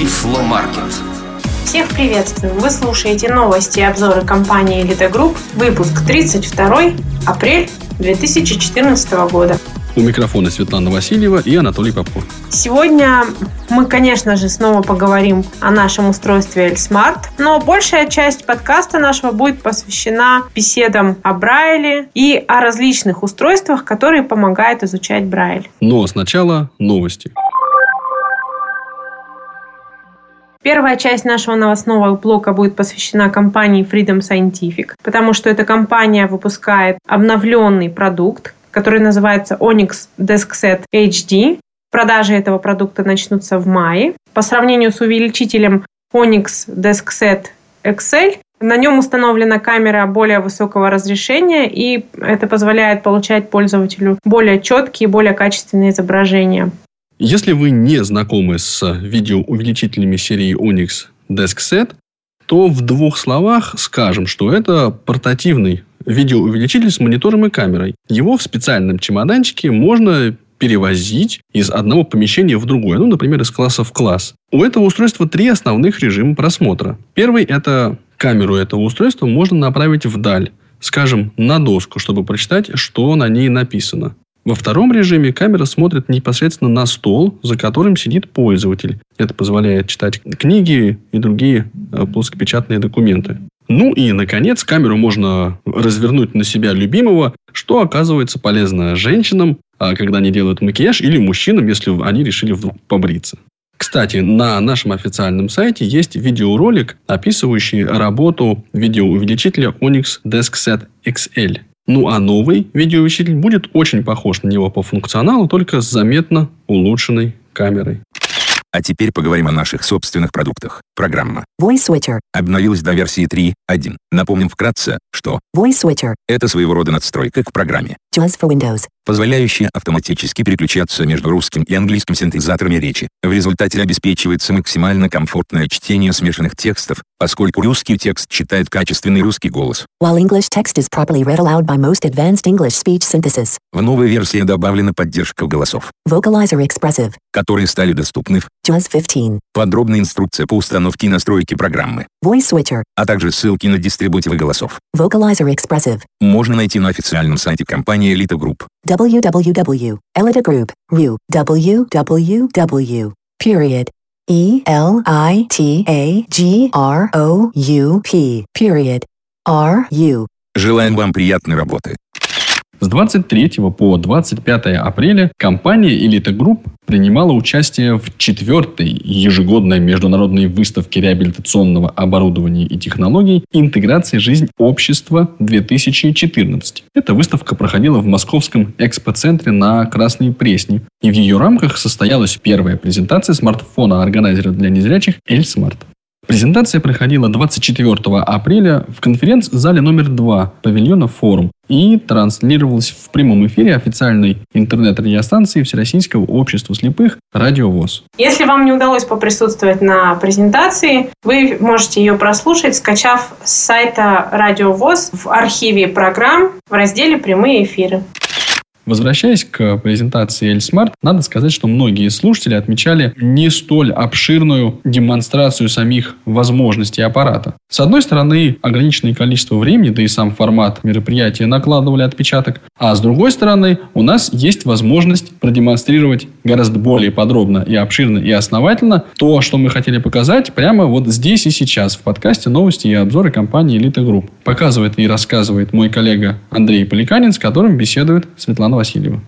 Тифломаркет. Всех приветствую! Вы слушаете новости и обзоры компании Elite Group, выпуск 32 апрель 2014 года. У микрофона Светлана Васильева и Анатолий Попов. Сегодня мы, конечно же, снова поговорим о нашем устройстве L-Smart, но большая часть подкаста нашего будет посвящена беседам о Брайле и о различных устройствах, которые помогают изучать Брайль. Но сначала новости. Первая часть нашего новостного блока будет посвящена компании Freedom Scientific, потому что эта компания выпускает обновленный продукт, который называется Onyx DeskSet HD. Продажи этого продукта начнутся в мае. По сравнению с увеличителем Onyx DeskSet XL, на нем установлена камера более высокого разрешения, и это позволяет получать пользователю более четкие, более качественные изображения. Если вы не знакомы с видеоувеличителями серии Onyx DeskSet, то в двух словах скажем, что это портативный видеоувеличитель с монитором и камерой. Его в специальном чемоданчике можно перевозить из одного помещения в другое, ну, например, из класса в класс. У этого устройства три основных режима просмотра. Первый – это камеру этого устройства можно направить вдаль, скажем, на доску, чтобы прочитать, что на ней написано. Во втором режиме камера смотрит непосредственно на стол, за которым сидит пользователь. Это позволяет читать книги и другие э, плоскопечатные документы. Ну и, наконец, камеру можно развернуть на себя любимого, что оказывается полезно женщинам, а, когда они делают макияж, или мужчинам, если они решили вдруг побриться. Кстати, на нашем официальном сайте есть видеоролик, описывающий работу видеоувеличителя Onyx DeskSet XL. Ну а новый видеоувеличитель будет очень похож на него по функционалу, только с заметно улучшенной камерой. А теперь поговорим о наших собственных продуктах. Программа Voice Switcher. обновилась до версии 3.1. Напомним вкратце, что Voice Switcher. это своего рода надстройка к программе, JAWS for Windows. Позволяющая автоматически переключаться между русским и английским синтезаторами речи. В результате обеспечивается максимально комфортное чтение смешанных текстов, поскольку русский текст читает качественный русский голос. While English text is properly read aloud by most advanced English speech synthesis. В новой версии добавлена поддержка голосов, Vocalizer Expressive. которые стали доступны в JAWS 15. подробная инструкция по установке и настройке программы, Voice Switcher. а также ссылки на дистрибутивы голосов. Vocalizer Expressive. Можно найти на официальном сайте компании Elite Group. www. Elita Group. Ru. www. Period. E L I T A G R O U P. Period. R U. Желаем вам приятной работы. С 23 по 25 апреля компания Elite Group принимала участие в четвертой ежегодной международной выставке реабилитационного оборудования и технологий «Интеграция жизнь общества-2014». Эта выставка проходила в московском экспоцентре на Красной Пресне, и в ее рамках состоялась первая презентация смартфона-органайзера для незрячих L-Smart. Презентация проходила 24 апреля в конференц-зале номер 2 павильона «Форум» и транслировалась в прямом эфире официальной интернет-радиостанции Всероссийского общества слепых «Радио ВОЗ». Если вам не удалось поприсутствовать на презентации, вы можете ее прослушать, скачав с сайта Радио ВОЗ в архиве программ в разделе «Прямые эфиры». Возвращаясь к презентации L-Smart, надо сказать, что многие слушатели отмечали не столь обширную демонстрацию самих возможностей аппарата. С одной стороны, ограниченное количество времени, да и сам формат мероприятия накладывали отпечаток, а с другой стороны, у нас есть возможность продемонстрировать гораздо более подробно и обширно и основательно то, что мы хотели показать прямо вот здесь и сейчас в подкасте новости и обзоры компании Elite Group. Показывает и рассказывает мой коллега Андрей Поликанин, с которым беседует Светлана Васильева.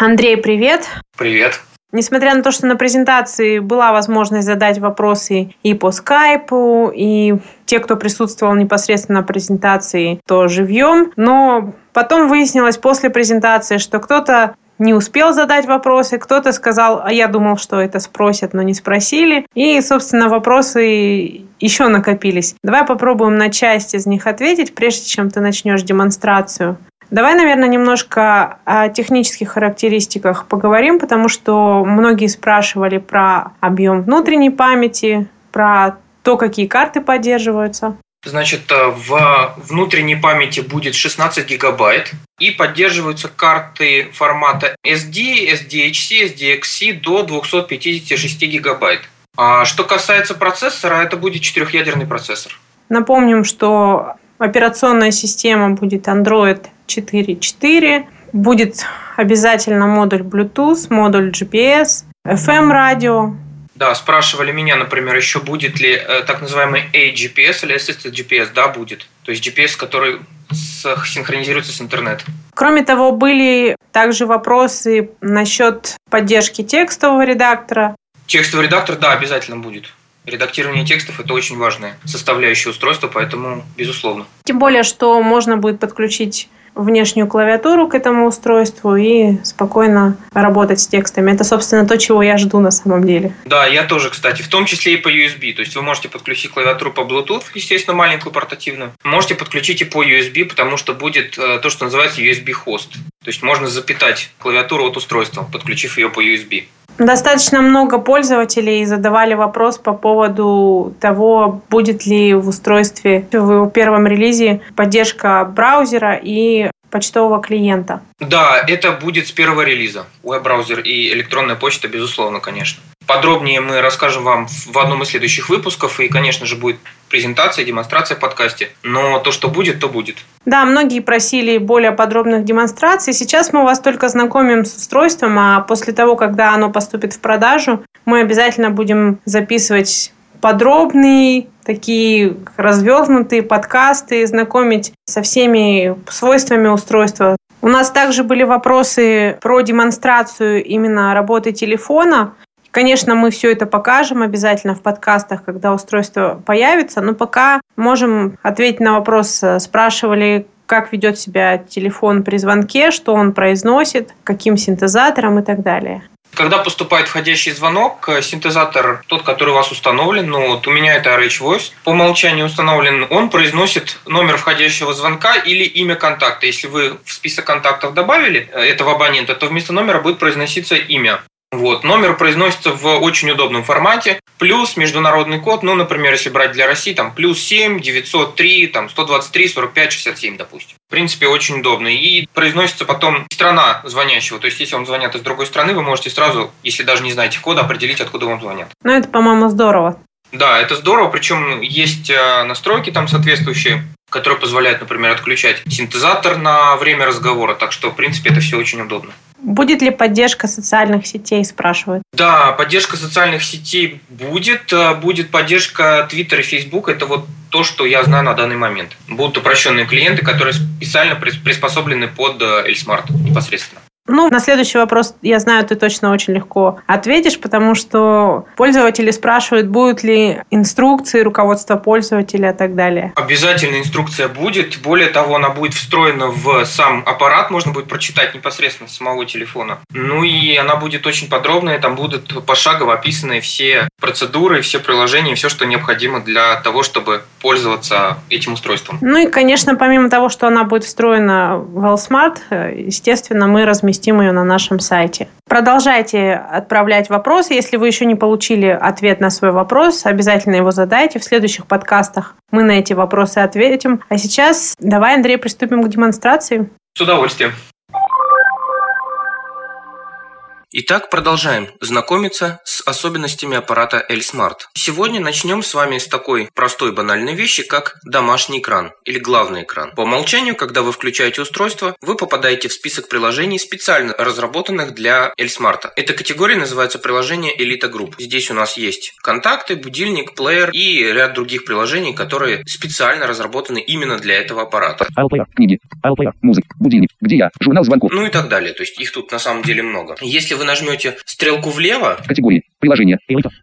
Андрей, привет! Привет. Несмотря на то, что на презентации была возможность задать вопросы и по скайпу, и те, кто присутствовал непосредственно на презентации, то живьем, но потом выяснилось после презентации, что кто-то не успел задать вопросы, кто-то сказал, а я думал, что это спросят, но не спросили. И, собственно, вопросы еще накопились. Давай попробуем на часть из них ответить, прежде чем ты начнешь демонстрацию. Давай, наверное, немножко о технических характеристиках поговорим, потому что многие спрашивали про объем внутренней памяти, про то, какие карты поддерживаются. Значит, э, в внутренней памяти будет 16 гигабайт и поддерживаются карты формата SD, SDHC, SDXC до 256 гигабайт. А что касается процессора, это будет четырехъядерный процессор. Напомним, что операционная система будет Android 4.4, будет обязательно модуль Bluetooth, модуль GPS, FM-радио, да, спрашивали меня, например, еще будет ли э, так называемый AGPS или Assisted GPS. Да, будет. То есть GPS, который синхронизируется с интернетом. Кроме того, были также вопросы насчет поддержки текстового редактора. Текстовый редактор, да, обязательно будет. Редактирование текстов – это очень важная составляющая устройства, поэтому безусловно. Тем более, что можно будет подключить внешнюю клавиатуру к этому устройству и спокойно работать с текстами. Это, собственно, то, чего я жду на самом деле. Да, я тоже, кстати, в том числе и по USB. То есть вы можете подключить клавиатуру по Bluetooth, естественно, маленькую портативную. Можете подключить и по USB, потому что будет э, то, что называется USB-хост. То есть можно запитать клавиатуру от устройства, подключив ее по USB. Достаточно много пользователей задавали вопрос по поводу того, будет ли в устройстве в первом релизе поддержка браузера и почтового клиента. Да, это будет с первого релиза. Веб-браузер и электронная почта, безусловно, конечно. Подробнее мы расскажем вам в одном из следующих выпусков, и, конечно же, будет презентация, демонстрация в подкасте. Но то, что будет, то будет. Да, многие просили более подробных демонстраций. Сейчас мы вас только знакомим с устройством, а после того, когда оно поступит в продажу, мы обязательно будем записывать подробные, такие развернутые подкасты, знакомить со всеми свойствами устройства. У нас также были вопросы про демонстрацию именно работы телефона. Конечно, мы все это покажем обязательно в подкастах, когда устройство появится, но пока можем ответить на вопрос. Спрашивали, как ведет себя телефон при звонке, что он произносит, каким синтезатором и так далее. Когда поступает входящий звонок, э, синтезатор, тот, который у вас установлен, ну вот у меня это RH Voice, по умолчанию установлен, он произносит номер входящего звонка или имя контакта. Если вы в список контактов добавили э, этого абонента, то вместо номера будет произноситься имя. Вот. Номер произносится в очень удобном формате. Плюс международный код, ну, например, если брать для России, там, плюс 7, 903, там, 123, 45, 67, допустим. В принципе, очень удобно. И произносится потом страна звонящего. То есть, если вам звонят из другой страны, вы можете сразу, если даже не знаете кода, определить, откуда вам звонят. Ну, это, по-моему, здорово. Да, это здорово, причем есть э, настройки там соответствующие, которые позволяют, например, отключать синтезатор на время разговора, так что, в принципе, это все очень удобно. Будет ли поддержка социальных сетей, спрашивают? Да, поддержка социальных сетей будет. Э, будет поддержка Twitter и Facebook. Это вот то, что я знаю на данный момент. Будут упрощенные клиенты, которые специально приспособлены под Эльсмарт непосредственно. Ну, на следующий вопрос, я знаю, ты точно очень легко ответишь, потому что пользователи спрашивают, будут ли инструкции, руководство пользователя и так далее. Обязательно инструкция будет. Более того, она будет встроена в сам аппарат, можно будет прочитать непосредственно с самого телефона. Ну и она будет очень подробная, там будут пошагово описаны все процедуры, все приложения, все, что необходимо для того, чтобы пользоваться этим устройством. Ну и, конечно, помимо того, что она будет встроена в WellSmart, естественно, мы разместим разместим ее на нашем сайте. Продолжайте отправлять вопросы. Если вы еще не получили ответ на свой вопрос, обязательно его задайте. В следующих подкастах мы на эти вопросы ответим. А сейчас давай, Андрей, приступим к демонстрации. С удовольствием. Итак, продолжаем знакомиться с особенностями аппарата L-Smart. Сегодня начнем с вами с такой простой банальной вещи, как домашний экран или главный экран. По умолчанию, когда вы включаете устройство, вы попадаете в список приложений, специально разработанных для L-Smart. Эта категория называется приложение Elite Group. Здесь у нас есть контакты, будильник, плеер и ряд других приложений, которые специально разработаны именно для этого аппарата. Айлплеер, книги, айлплеер, музыка, будильник, где я, журнал звонков. Ну и так далее. То есть их тут на самом деле много. Если вы нажмете стрелку влево, категории, приложение,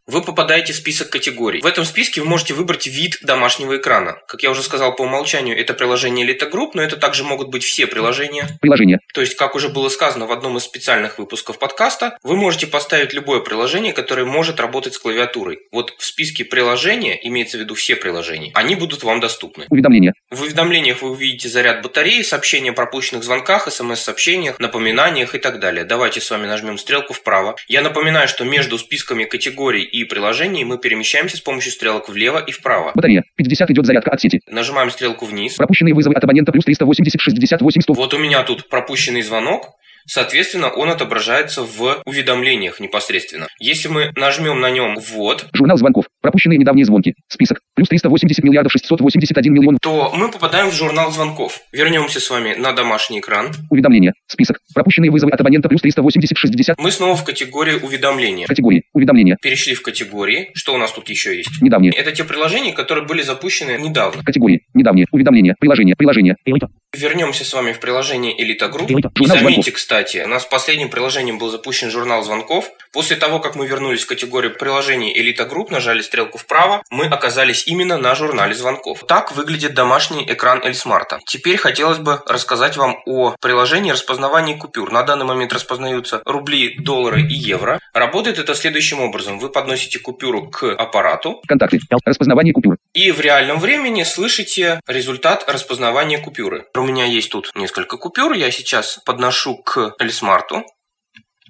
вы попадаете в список категорий. В этом списке вы можете выбрать вид домашнего экрана. Как я уже сказал по умолчанию, это приложение Elite Group, но это также могут быть все приложения. Приложение. То есть, как уже было сказано в одном из специальных выпусков подкаста, вы можете поставить любое приложение, которое может работать с клавиатурой. Вот в списке приложения, имеется в виду все приложения, они будут вам доступны. Уведомления. В уведомлениях вы увидите заряд батареи, сообщения о пропущенных звонках, смс-сообщениях, напоминаниях и так далее. Давайте с вами нажмем стрелку вправо. Я напоминаю, что между списками категорий и приложений мы перемещаемся с помощью стрелок влево и вправо. Батарея. 50 идет зарядка от сети. Нажимаем стрелку вниз. Пропущенные вызовы от абонента плюс 380 68 100. Вот у меня тут пропущенный звонок. Соответственно, он отображается в уведомлениях непосредственно. Если мы нажмем на нем «Ввод», Журнал звонков. Пропущенные недавние звонки. Список. Плюс 380 миллиардов 681 миллион. то мы попадаем в журнал звонков. Вернемся с вами на домашний экран. Уведомления. Список. Пропущенные вызовы от абонента плюс 380 60. Мы снова в категории уведомления. Категории. Уведомления. Перешли в категории. Что у нас тут еще есть? Недавние. Это те приложения, которые были запущены недавно. Категории. Недавние. Уведомления. Приложения. Приложения. Вернемся с вами в приложение Элита Групп. И заметьте, звонков. кстати, у нас последним приложением был запущен журнал звонков. После того, как мы вернулись в категорию приложений Элита Групп, нажали стрелку вправо, мы оказались именно на журнале звонков. Так выглядит домашний экран Эльсмарта. Теперь хотелось бы рассказать вам о приложении распознавания купюр. На данный момент распознаются рубли, доллары и евро. Работает это следующим образом. Вы подносите купюру к аппарату, Контакты. Распознавание купюр. и в реальном времени слышите результат распознавания купюры. У меня есть тут несколько купюр, я сейчас подношу к Эльсмарту.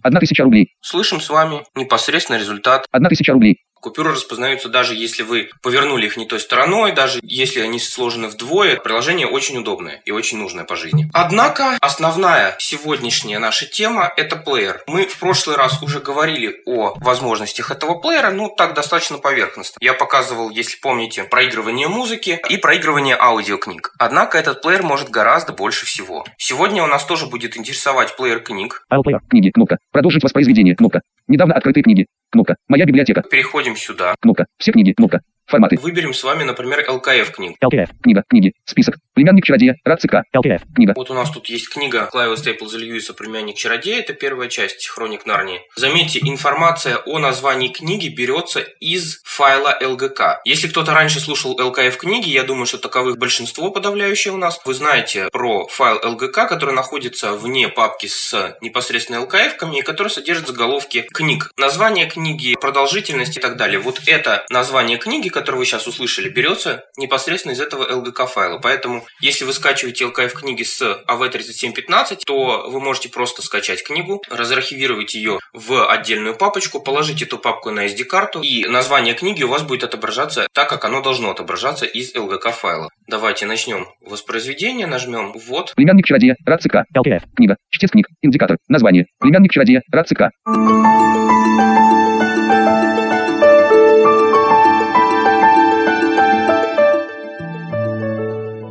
Одна тысяча рублей. Слышим с вами непосредственно результат. Одна тысяча рублей. Купюры распознаются даже если вы повернули их не той стороной, даже если они сложены вдвое. Приложение очень удобное и очень нужное по жизни. Однако основная сегодняшняя наша тема – это плеер. Мы в прошлый раз уже говорили о возможностях этого плеера, ну так достаточно поверхностно. Я показывал, если помните, проигрывание музыки и проигрывание аудиокниг. Однако этот плеер может гораздо больше всего. Сегодня у нас тоже будет интересовать плеер книг. Книги. Кнопка. Продолжить воспроизведение. Кнопка. Недавно открытые книги. Кнопка. Моя библиотека. Переходим сюда. Кнопка. Все книги. Кнопка. Форматы. Выберем с вами, например, ЛКФ книг. LKF. Книга. Книги. Список. Племянник чародея. Рад ЦК. LKF. Книга. Вот у нас тут есть книга Клайва Стейплза Льюиса «Племянник чародея». Это первая часть «Хроник Нарнии». Заметьте, информация о названии книги берется из файла LGK. Если кто-то раньше слушал ЛКФ книги, я думаю, что таковых большинство подавляющее у нас. Вы знаете про файл LGK, который находится вне папки с непосредственно ЛКФ-ками и который содержит заголовки книг. Название книги, продолжительность и так далее. Вот это название книги, которое вы сейчас услышали, берется непосредственно из этого LGK файла. Поэтому, если вы скачиваете LKF книги с AV3715, то вы можете просто скачать книгу, разархивировать ее в отдельную папочку, положить эту папку на SD-карту, и название книги у вас будет отображаться так, как оно должно отображаться из LGK файла. Давайте начнем воспроизведение, нажмем «Ввод». Племянник чародея. Рад ЦК. LKF. Книга. Чтец книг. Индикатор. Название. Племянник чародея. Рад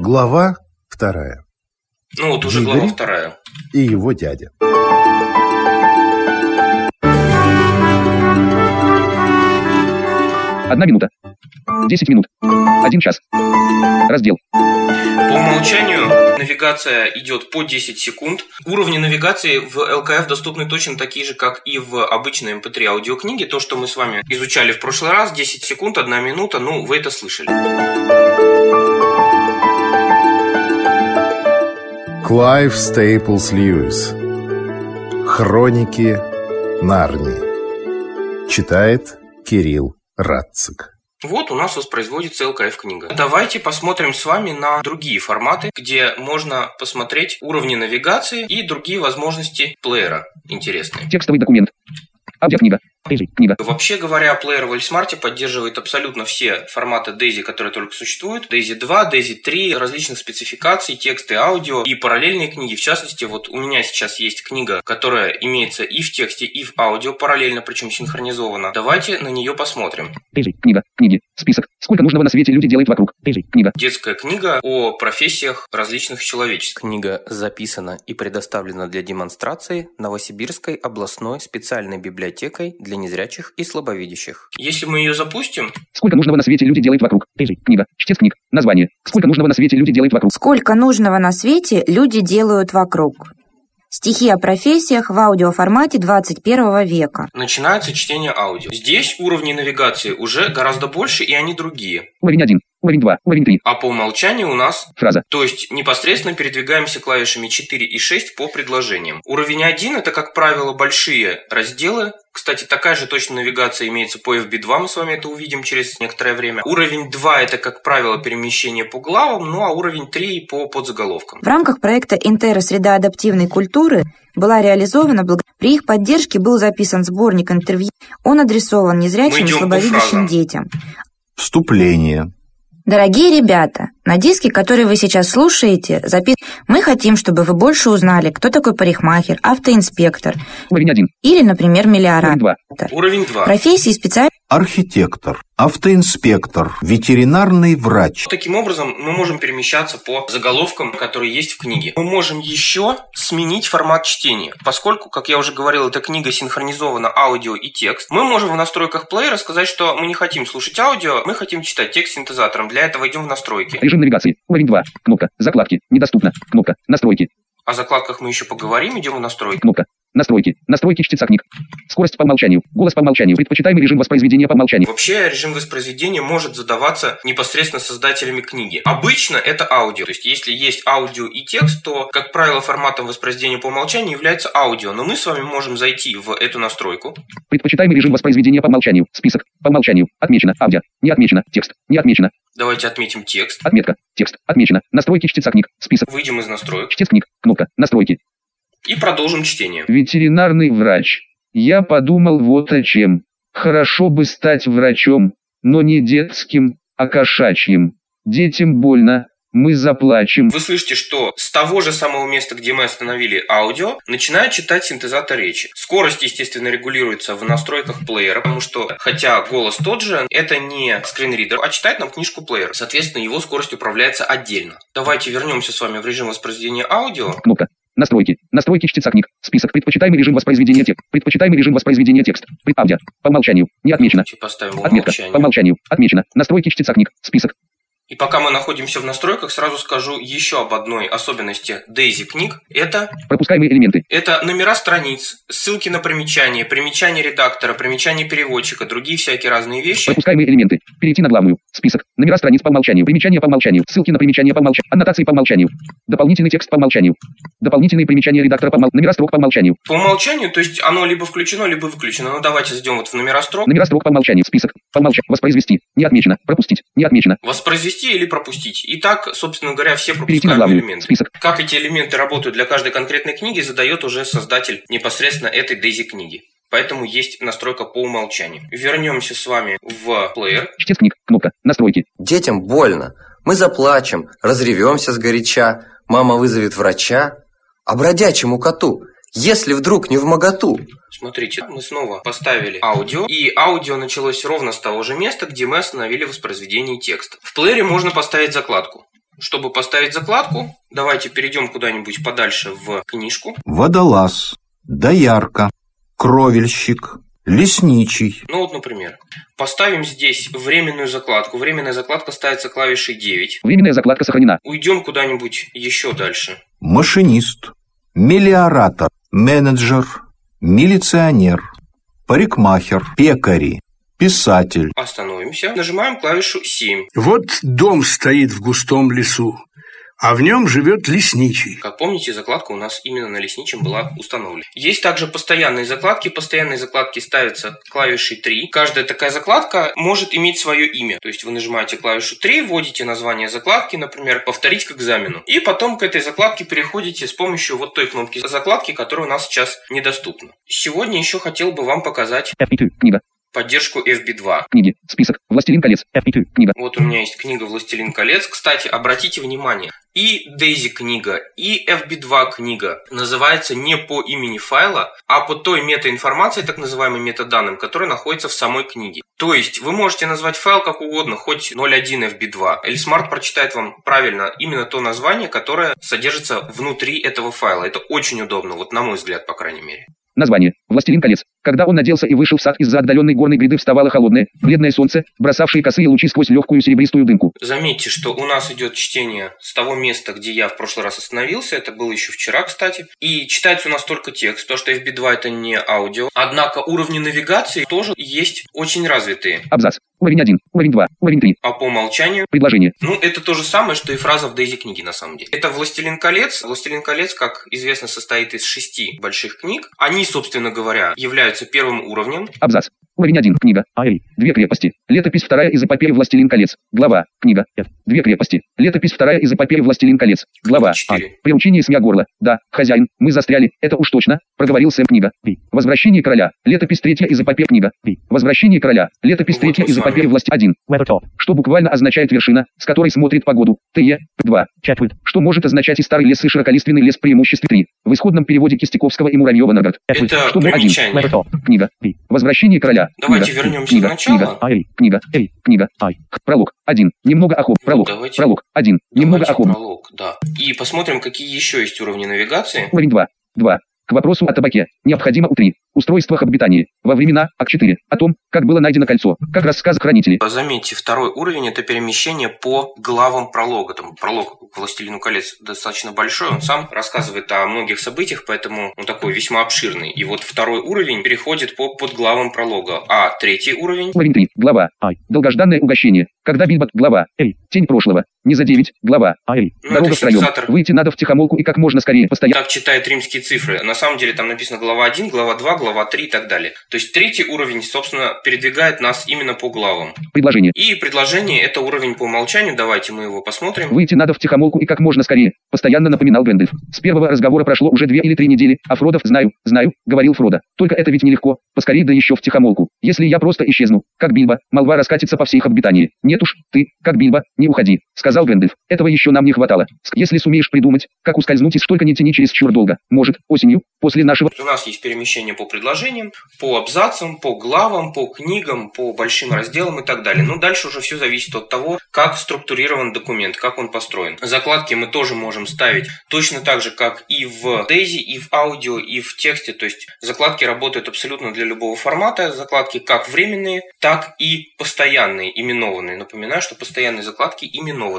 Глава вторая. Ну вот уже Игорь? глава вторая. И его дядя. Одна минута. Десять минут. Один час. Раздел. По умолчанию навигация идет по 10 секунд. Уровни навигации в LKF доступны точно такие же, как и в обычной MP3 аудиокниге. То, что мы с вами изучали в прошлый раз, 10 секунд, 1 минута, ну, вы это слышали. Клайв Стейплс Льюис. Хроники Нарнии. Читает Кирилл Радцик. Вот у нас воспроизводится LKF книга. Давайте посмотрим с вами на другие форматы, где можно посмотреть уровни навигации и другие возможности плеера интересные. Текстовый документ. Аудиокнига. Книга. Вообще говоря, плеер в ЭлСмарте поддерживает абсолютно все форматы DAISY, которые только существуют. DAISY 2, DAISY 3, различных спецификаций, тексты, аудио и параллельные книги. В частности, вот у меня сейчас есть книга, которая имеется и в тексте, и в аудио параллельно, причем синхронизована. Давайте на нее посмотрим. Книга. Книги. Список. Сколько нужного на свете люди делают вокруг. Книга. Детская книга о профессиях различных человечеств. Книга записана и предоставлена для демонстрации Новосибирской областной специальной библиотекой для незрячих и слабовидящих. Если мы ее запустим, Сколько нужного на свете люди делают вокруг. Книга. Чтец книг. Название. Сколько нужного на свете люди делают вокруг. Сколько нужного на свете люди делают вокруг. Стихи о профессиях в аудиоформате 21 века. начинается чтение аудио. Здесь уровни навигации уже гораздо больше, и они другие. Уровень 1. Уровень 2. Уровень 3. А по умолчанию у нас Фраза. То есть непосредственно передвигаемся клавишами 4 и 6 по предложениям. Уровень 1 это, как правило, большие разделы. Кстати, такая же точно навигация имеется по FB2, мы с вами это увидим через некоторое время. Уровень 2 это, как правило, перемещение по главам, ну а уровень 3 по подзаголовкам. В рамках проекта «Интера. Среда адаптивной культуры» была реализована благ... При их поддержке был записан сборник интервью. Он адресован незрячим и слабовидящим детям. Вступление. Дорогие ребята, на диске, который вы сейчас слушаете, запис... мы хотим, чтобы вы больше узнали, кто такой парикмахер, автоинспектор Уровень 1. или, например. 2. Уровень 2. Профессии специально Архитектор, автоинспектор, ветеринарный врач. Таким образом, мы можем перемещаться по заголовкам, которые есть в книге. Мы можем еще сменить формат чтения. Поскольку, как я уже говорил, эта книга синхронизована аудио и текст, мы можем в настройках плеера сказать, что мы не хотим слушать аудио, мы хотим читать текст синтезатором. Для этого идем в настройки. Режим навигации. Уровень 2. Кнопка. Закладки. Недоступно. Кнопка. Настройки. О закладках мы еще поговорим, идем в настройки. Кнопка. Настройки. Настройки чтеца книг. Скорость по умолчанию. Голос по умолчанию. Предпочитаемый режим воспроизведения по умолчанию. Вообще режим воспроизведения может задаваться непосредственно создателями книги. Обычно это аудио. То есть если есть аудио и текст, то, как правило, форматом воспроизведения по умолчанию является аудио. Но мы с вами можем зайти в эту настройку. Предпочитаемый режим воспроизведения по умолчанию. Список. По умолчанию. Отмечено. Аудио. Не отмечено. Текст. Не отмечено. Давайте отметим текст. Отметка. Текст. Отмечено. Настройки чтеца книг. Список. Выйдем из настроек Чтец книг. Кнопка. Настройки. И продолжим чтение. Ветеринарный врач. Я подумал вот о чем. Хорошо бы стать врачом, но не детским, а кошачьим. Детям больно, мы заплачем. Вы слышите, что с того же самого места, где мы остановили аудио, начинает читать синтезатор речи. Скорость, естественно, регулируется в настройках плеера, потому что, хотя голос тот же, это не скринридер, а читает нам книжку плеер. Соответственно, его скорость управляется отдельно. Давайте вернемся с вами в режим воспроизведения аудио. Кнопка. Настройки. Настройки чтеца книг. Список. Предпочитаемый режим воспроизведения текста. Предпочитаемый режим воспроизведения текста. Пред- Аудио. По умолчанию. Не отмечено. В Отметка. По умолчанию. Отмечено. Настройки чтеца книг. Список. И пока мы находимся в настройках, сразу скажу еще об одной особенности Daisy книг. Это Пропускаемые элементы. Это номера страниц, ссылки на примечания, примечания редактора, примечания переводчика, другие всякие разные вещи. Пропускаемые элементы. Перейти на главную. Список. Номера страниц по умолчанию. Примечания по умолчанию. Ссылки на примечания по умолчанию. Аннотации по умолчанию. Дополнительный текст по умолчанию. Дополнительные примечания редактора по умол- Номера строк по умолчанию. По умолчанию, то есть оно либо включено, либо выключено. Ну давайте зайдем вот в номера строк. Номера строк по умолчанию. Список. По умолчанию. Воспроизвести. Не отмечено. Пропустить. Не отмечено. Воспроизвести или пропустить. И так, собственно говоря, все пропускаемые элементы. Список. Как эти элементы работают для каждой конкретной книги, задает уже создатель непосредственно этой Daisy книги. Поэтому есть настройка по умолчанию. Вернемся с вами в плеер. Чтец книг. Кнопка. Настройки. Детям больно. Мы заплачем, разревемся сгоряча, мама вызовет врача. А бродячему коту, если вдруг не в моготу, Смотрите, мы снова поставили аудио, и аудио началось ровно с того же места, где мы остановили воспроизведение текста. В плеере можно поставить закладку. Чтобы поставить закладку, давайте перейдем куда-нибудь подальше в книжку. Водолаз, доярка, кровельщик, лесничий. Ну вот, например, поставим здесь временную закладку. Временная закладка ставится клавишей 9. Временная закладка сохранена. Уйдем куда-нибудь еще дальше. Машинист, мелиоратор, менеджер, милиционер, парикмахер, пекари, писатель. Остановимся. Нажимаем клавишу 7. Вот дом стоит в густом лесу, а в нем живет лесничий. Как помните, закладка у нас именно на лесничем была установлена. Есть также постоянные закладки. Постоянные закладки ставятся клавишей 3. Каждая такая закладка может иметь свое имя. То есть вы нажимаете клавишу 3, вводите название закладки, например, повторить к экзамену. И потом к этой закладке переходите с помощью вот той кнопки закладки, которая у нас сейчас недоступна. Сегодня еще хотел бы вам показать FP2. Книга. Поддержку FB2. Книги. Список. Властелин колец. FP2. Книга. Вот у меня есть книга «Властелин колец». Кстати, обратите внимание, и Дейзи книга, и FB2 книга называется не по имени файла, а по той метаинформации, так называемым метаданным, который находится в самой книге. То есть вы можете назвать файл как угодно, хоть 01 FB2. Эльсмарт прочитает вам правильно именно то название, которое содержится внутри этого файла. Это очень удобно, вот на мой взгляд, по крайней мере. Название. Властелин колец. Когда он наделся и вышел в сад, из-за отдаленной горной гряды вставало холодное, бледное солнце, бросавшие косые лучи сквозь легкую серебристую дымку. Заметьте, что у нас идет чтение с того места, где я в прошлый раз остановился. Это было еще вчера, кстати. И читается у нас только текст, потому что FB2 это не аудио. Однако уровни навигации тоже есть очень развитые. Абзац. Уровень 1, уровень 2, уровень 3. А по умолчанию? Предложение. Ну, это то же самое, что и фраза в Дейзи книге, на самом деле. Это «Властелин колец». «Властелин колец», как известно, состоит из шести больших книг. Они, собственно говоря, являются первым уровнем. Абзац. Уровень 1. Книга. Ай. Две крепости. Летопись вторая из эпопеи «Властелин колец». Глава. Книга. F. Две крепости. Летопись вторая из эпопеи «Властелин колец». Глава. А. Приучение смя горла. Да, хозяин, мы застряли, это уж точно, проговорил Сэм книга. Возвращение короля. Летопись третья из эпопеи книга. Возвращение короля. Летопись третья из эпопеи власти 1. Что буквально означает вершина, с которой смотрит погоду. ТЕ. 2. Что может означать и старый лес и широколиственный лес преимуществе 3. В исходном переводе Кистяковского и Муравьева Наград. Это Что был 1. примечание. Книга. Возвращение короля. Давайте Книга. вернемся книга. в начало. Книга. Книга. Эй. Книга. Ай. Пролог. 1. Немного охоп. Пролог. давайте- Пролог. 1. Немного охоп. пролог, да. И посмотрим, какие еще есть уровни навигации. Уровень 2. 2. К вопросу о табаке. Необходимо у 3. Устройствах обитания. Во времена АК-4. О том, как было найдено кольцо. Как рассказ хранителей. Заметьте, второй уровень – это перемещение по главам пролога. Там пролог к «Властелину колец» достаточно большой, он сам рассказывает о многих событиях, поэтому он такой весьма обширный. И вот второй уровень переходит по подглавам пролога. А третий уровень Уровень 3. Глава. Ай. Долгожданное угощение. Когда Бильбот. Глава. Эй. Тень прошлого. Не за 9. Глава. Ай. Ну, Дорога это втроем. Выйти надо в тихомолку и как можно скорее. Постоянно. так читает римские цифры. На самом деле там написано глава 1, глава 2, глава 3 и так далее. То есть третий уровень, собственно, передвигает нас именно по главам. Предложение. И предложение – это уровень по умолчанию. Давайте мы его посмотрим. Выйти надо в тихомолку и как можно скорее. Постоянно напоминал Гэндальф. С первого разговора прошло уже две или три недели, а Фродов знаю, знаю, говорил Фродо. Только это ведь нелегко. Поскорее да еще в тихомолку. Если я просто исчезну, как Бильбо, молва раскатится по всей их обитании. Нет уж, ты, как Бильбо, не уходи, сказал Гэндальф. Этого еще нам не хватало. Если сумеешь придумать, как ускользнуть из только не тяни через чур долго. Может, осенью, после нашего... У нас есть перемещение по предложениям, по абзацам, по главам, по книгам, по большим разделам и так далее. Ну, дальше уже все зависит от того, как структурирован документ, как он построен. Закладки мы тоже можем ставить точно так же, как и в Дейзи, и в аудио, и в тексте. То есть закладки работают абсолютно для любого формата. Закладки как временные, так и постоянные, именованные. Напоминаю, что постоянные закладки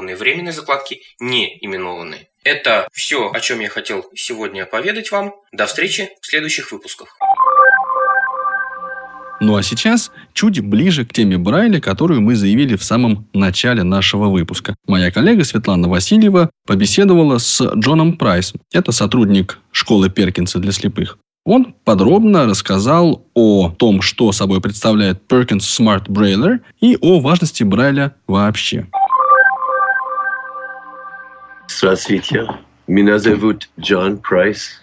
именованные, временные закладки не именованные. Это все, о чем я хотел сегодня поведать вам. До встречи в следующих выпусках. Ну а сейчас чуть ближе к теме Брайля, которую мы заявили в самом начале нашего выпуска. Моя коллега Светлана Васильева побеседовала с Джоном Прайсом. Это сотрудник школы Перкинса для слепых. Он подробно рассказал о том, что собой представляет Perkins Smart Brailler и о важности Брайля вообще. Здравствуйте. Меня зовут Джон Прайс.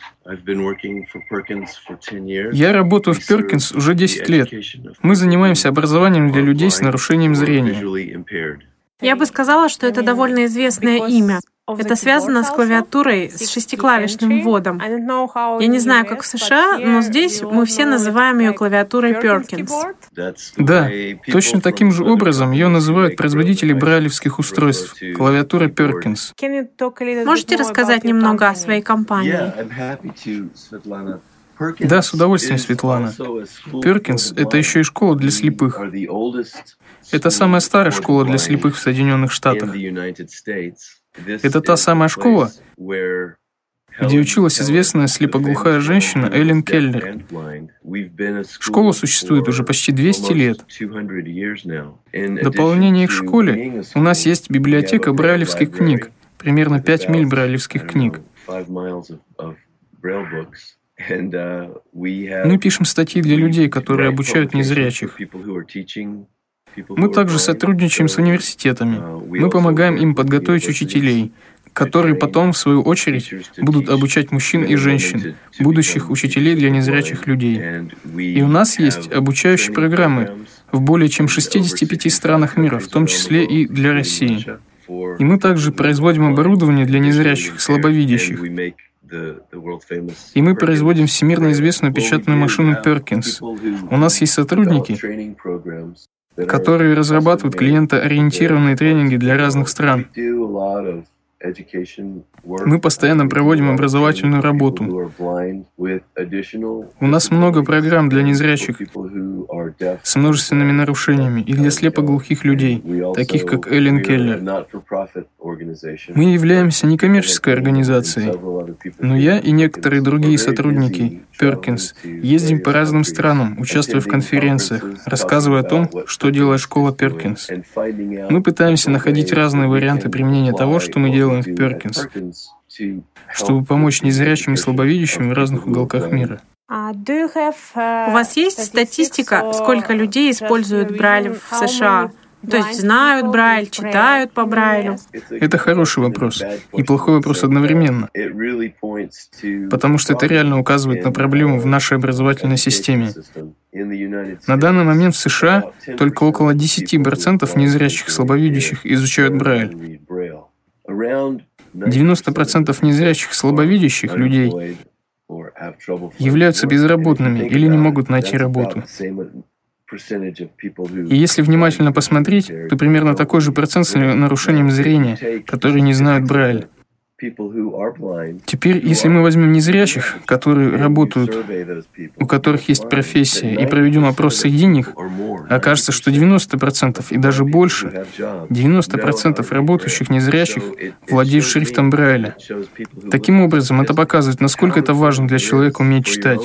Я работаю в Perkins уже 10 лет. Мы занимаемся образованием для людей с нарушением зрения. Я бы сказала, что это довольно известное имя. Это связано с клавиатурой с шестиклавишным вводом. Я не знаю, как в США, но здесь мы все называем ее клавиатурой Perkins. Да, точно таким же образом ее называют производители брайлевских устройств, клавиатура Perkins. Можете рассказать немного о своей компании? Да, с удовольствием, Светлана. Perkins — это еще и школа для слепых. Это самая старая школа для слепых в Соединенных Штатах. Это та самая школа, где училась известная слепоглухая женщина Эллен Келлер. Школа существует уже почти 200 лет. В дополнение к школе у нас есть библиотека брайлевских книг, примерно 5 миль брайлевских книг. Мы пишем статьи для людей, которые обучают незрячих. Мы также сотрудничаем с университетами. Мы помогаем им подготовить учителей, которые потом, в свою очередь, будут обучать мужчин и женщин, будущих учителей для незрячих людей. И у нас есть обучающие программы в более чем 65 странах мира, в том числе и для России. И мы также производим оборудование для незрячих, слабовидящих. И мы производим всемирно известную печатную машину Perkins. У нас есть сотрудники, которые разрабатывают клиентоориентированные тренинги для разных стран. Мы постоянно проводим образовательную работу. У нас много программ для незрячих с множественными нарушениями и для слепоглухих людей, таких как Эллен Келлер. Мы являемся некоммерческой организацией, но я и некоторые другие сотрудники Перкинс ездим по разным странам, участвуя в конференциях, рассказывая о том, что делает школа Перкинс. Мы пытаемся находить разные варианты применения того, что мы делаем в Перкинс, чтобы помочь незрячим и слабовидящим в разных уголках мира. У вас есть статистика, сколько людей используют Брайль в США? То есть знают Брайль, читают по Брайлю? Это хороший вопрос и плохой вопрос одновременно, потому что это реально указывает на проблему в нашей образовательной системе. На данный момент в США только около 10% незрячих слабовидящих изучают Брайль. 90% незрячих слабовидящих людей являются безработными или не могут найти работу. И если внимательно посмотреть, то примерно такой же процент с нарушением зрения, которые не знают Брайль. Теперь, если мы возьмем незрячих, которые работают, у которых есть профессия, и проведем опрос среди них, окажется, что 90% и даже больше, 90% работающих незрячих владеют шрифтом Брайля. Таким образом, это показывает, насколько это важно для человека уметь читать.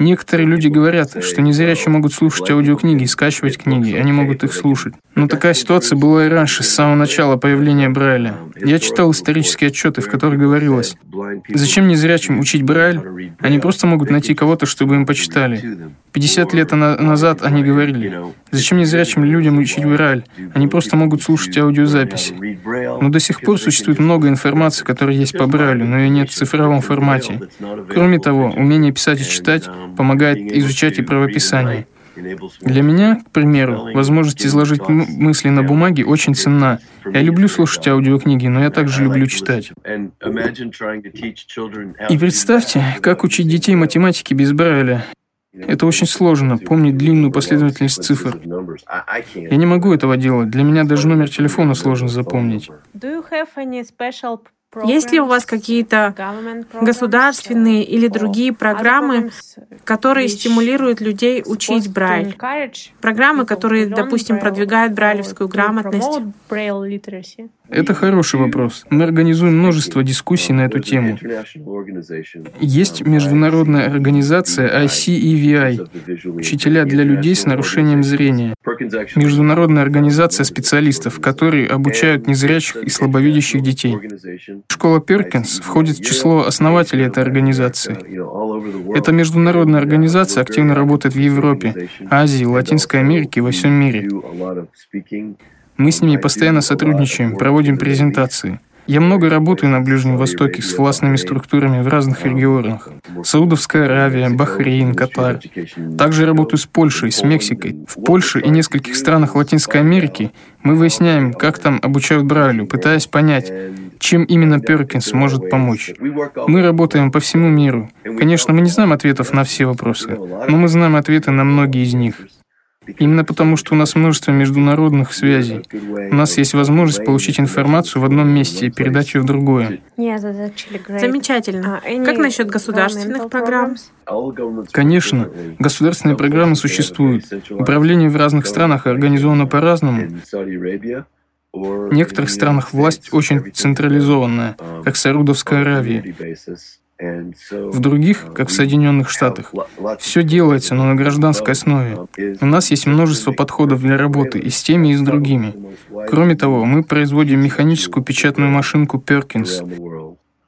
Некоторые люди говорят, что незрячие могут слушать аудиокниги и скачивать книги, они могут их слушать. Но такая ситуация была и раньше, с самого начала появления Брайля. Я читал исторические отчеты, в которых говорилось, зачем незрячим учить Брайль? Они просто могут найти кого-то, чтобы им почитали. 50 лет назад они говорили, зачем незрячим людям учить Брайль? Они просто могут слушать аудиозаписи. Но до сих пор существует много информации, которая есть по Брайлю, но ее нет в цифровом формате. Кроме того, умение писать и читать помогает изучать и правописание. Для меня, к примеру, возможность изложить мысли на бумаге очень ценна. Я люблю слушать аудиокниги, но я также люблю читать. И представьте, как учить детей математике без Брайля. Это очень сложно, помнить длинную последовательность цифр. Я не могу этого делать. Для меня даже номер телефона сложно запомнить. Есть ли у вас какие-то государственные или другие программы, которые стимулируют людей учить Брайль? Программы, которые, допустим, продвигают брайлевскую грамотность? Это хороший вопрос. Мы организуем множество дискуссий на эту тему. Есть международная организация ICEVI, учителя для людей с нарушением зрения. Международная организация специалистов, которые обучают незрячих и слабовидящих детей. Школа Перкинс входит в число основателей этой организации. Эта международная организация активно работает в Европе, Азии, Латинской Америке и во всем мире. Мы с ними постоянно сотрудничаем, проводим презентации. Я много работаю на Ближнем Востоке с властными структурами в разных регионах. Саудовская Аравия, Бахрейн, Катар. Также работаю с Польшей, с Мексикой. В Польше и нескольких странах Латинской Америки мы выясняем, как там обучают Брайлю, пытаясь понять, чем именно Перкинс может помочь. Мы работаем по всему миру. Конечно, мы не знаем ответов на все вопросы, но мы знаем ответы на многие из них. Именно потому, что у нас множество международных связей. У нас есть возможность получить информацию в одном месте и передать ее в другое. Замечательно. Как насчет государственных программ? Конечно, государственные программы существуют. Управление в разных странах организовано по-разному. В некоторых странах власть очень централизованная, как в Саудовской Аравии. В других, как в Соединенных Штатах, все делается, но на гражданской основе. У нас есть множество подходов для работы и с теми, и с другими. Кроме того, мы производим механическую печатную машинку Perkins,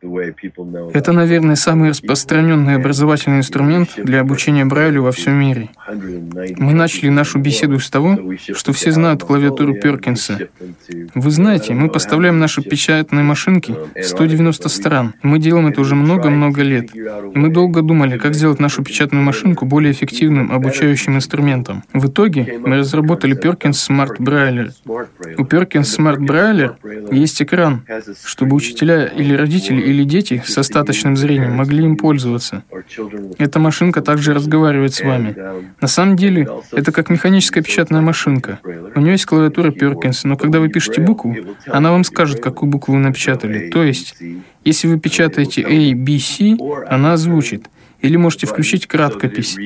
это, наверное, самый распространенный образовательный инструмент для обучения Брайлю во всем мире. Мы начали нашу беседу с того, что все знают клавиатуру Перкинса. Вы знаете, мы поставляем наши печатные машинки в 190 стран. Мы делаем это уже много-много лет. И мы долго думали, как сделать нашу печатную машинку более эффективным обучающим инструментом. В итоге мы разработали Perkins Smart Brailler. У Perkins Smart Brailler есть экран, чтобы учителя или родители или дети с остаточным зрением могли им пользоваться. Эта машинка также разговаривает с вами. На самом деле, это как механическая печатная машинка. У нее есть клавиатура Перкинс, но когда вы пишете букву, она вам скажет, какую букву вы напечатали. То есть, если вы печатаете A, B, C, она озвучит. Или можете включить краткопись.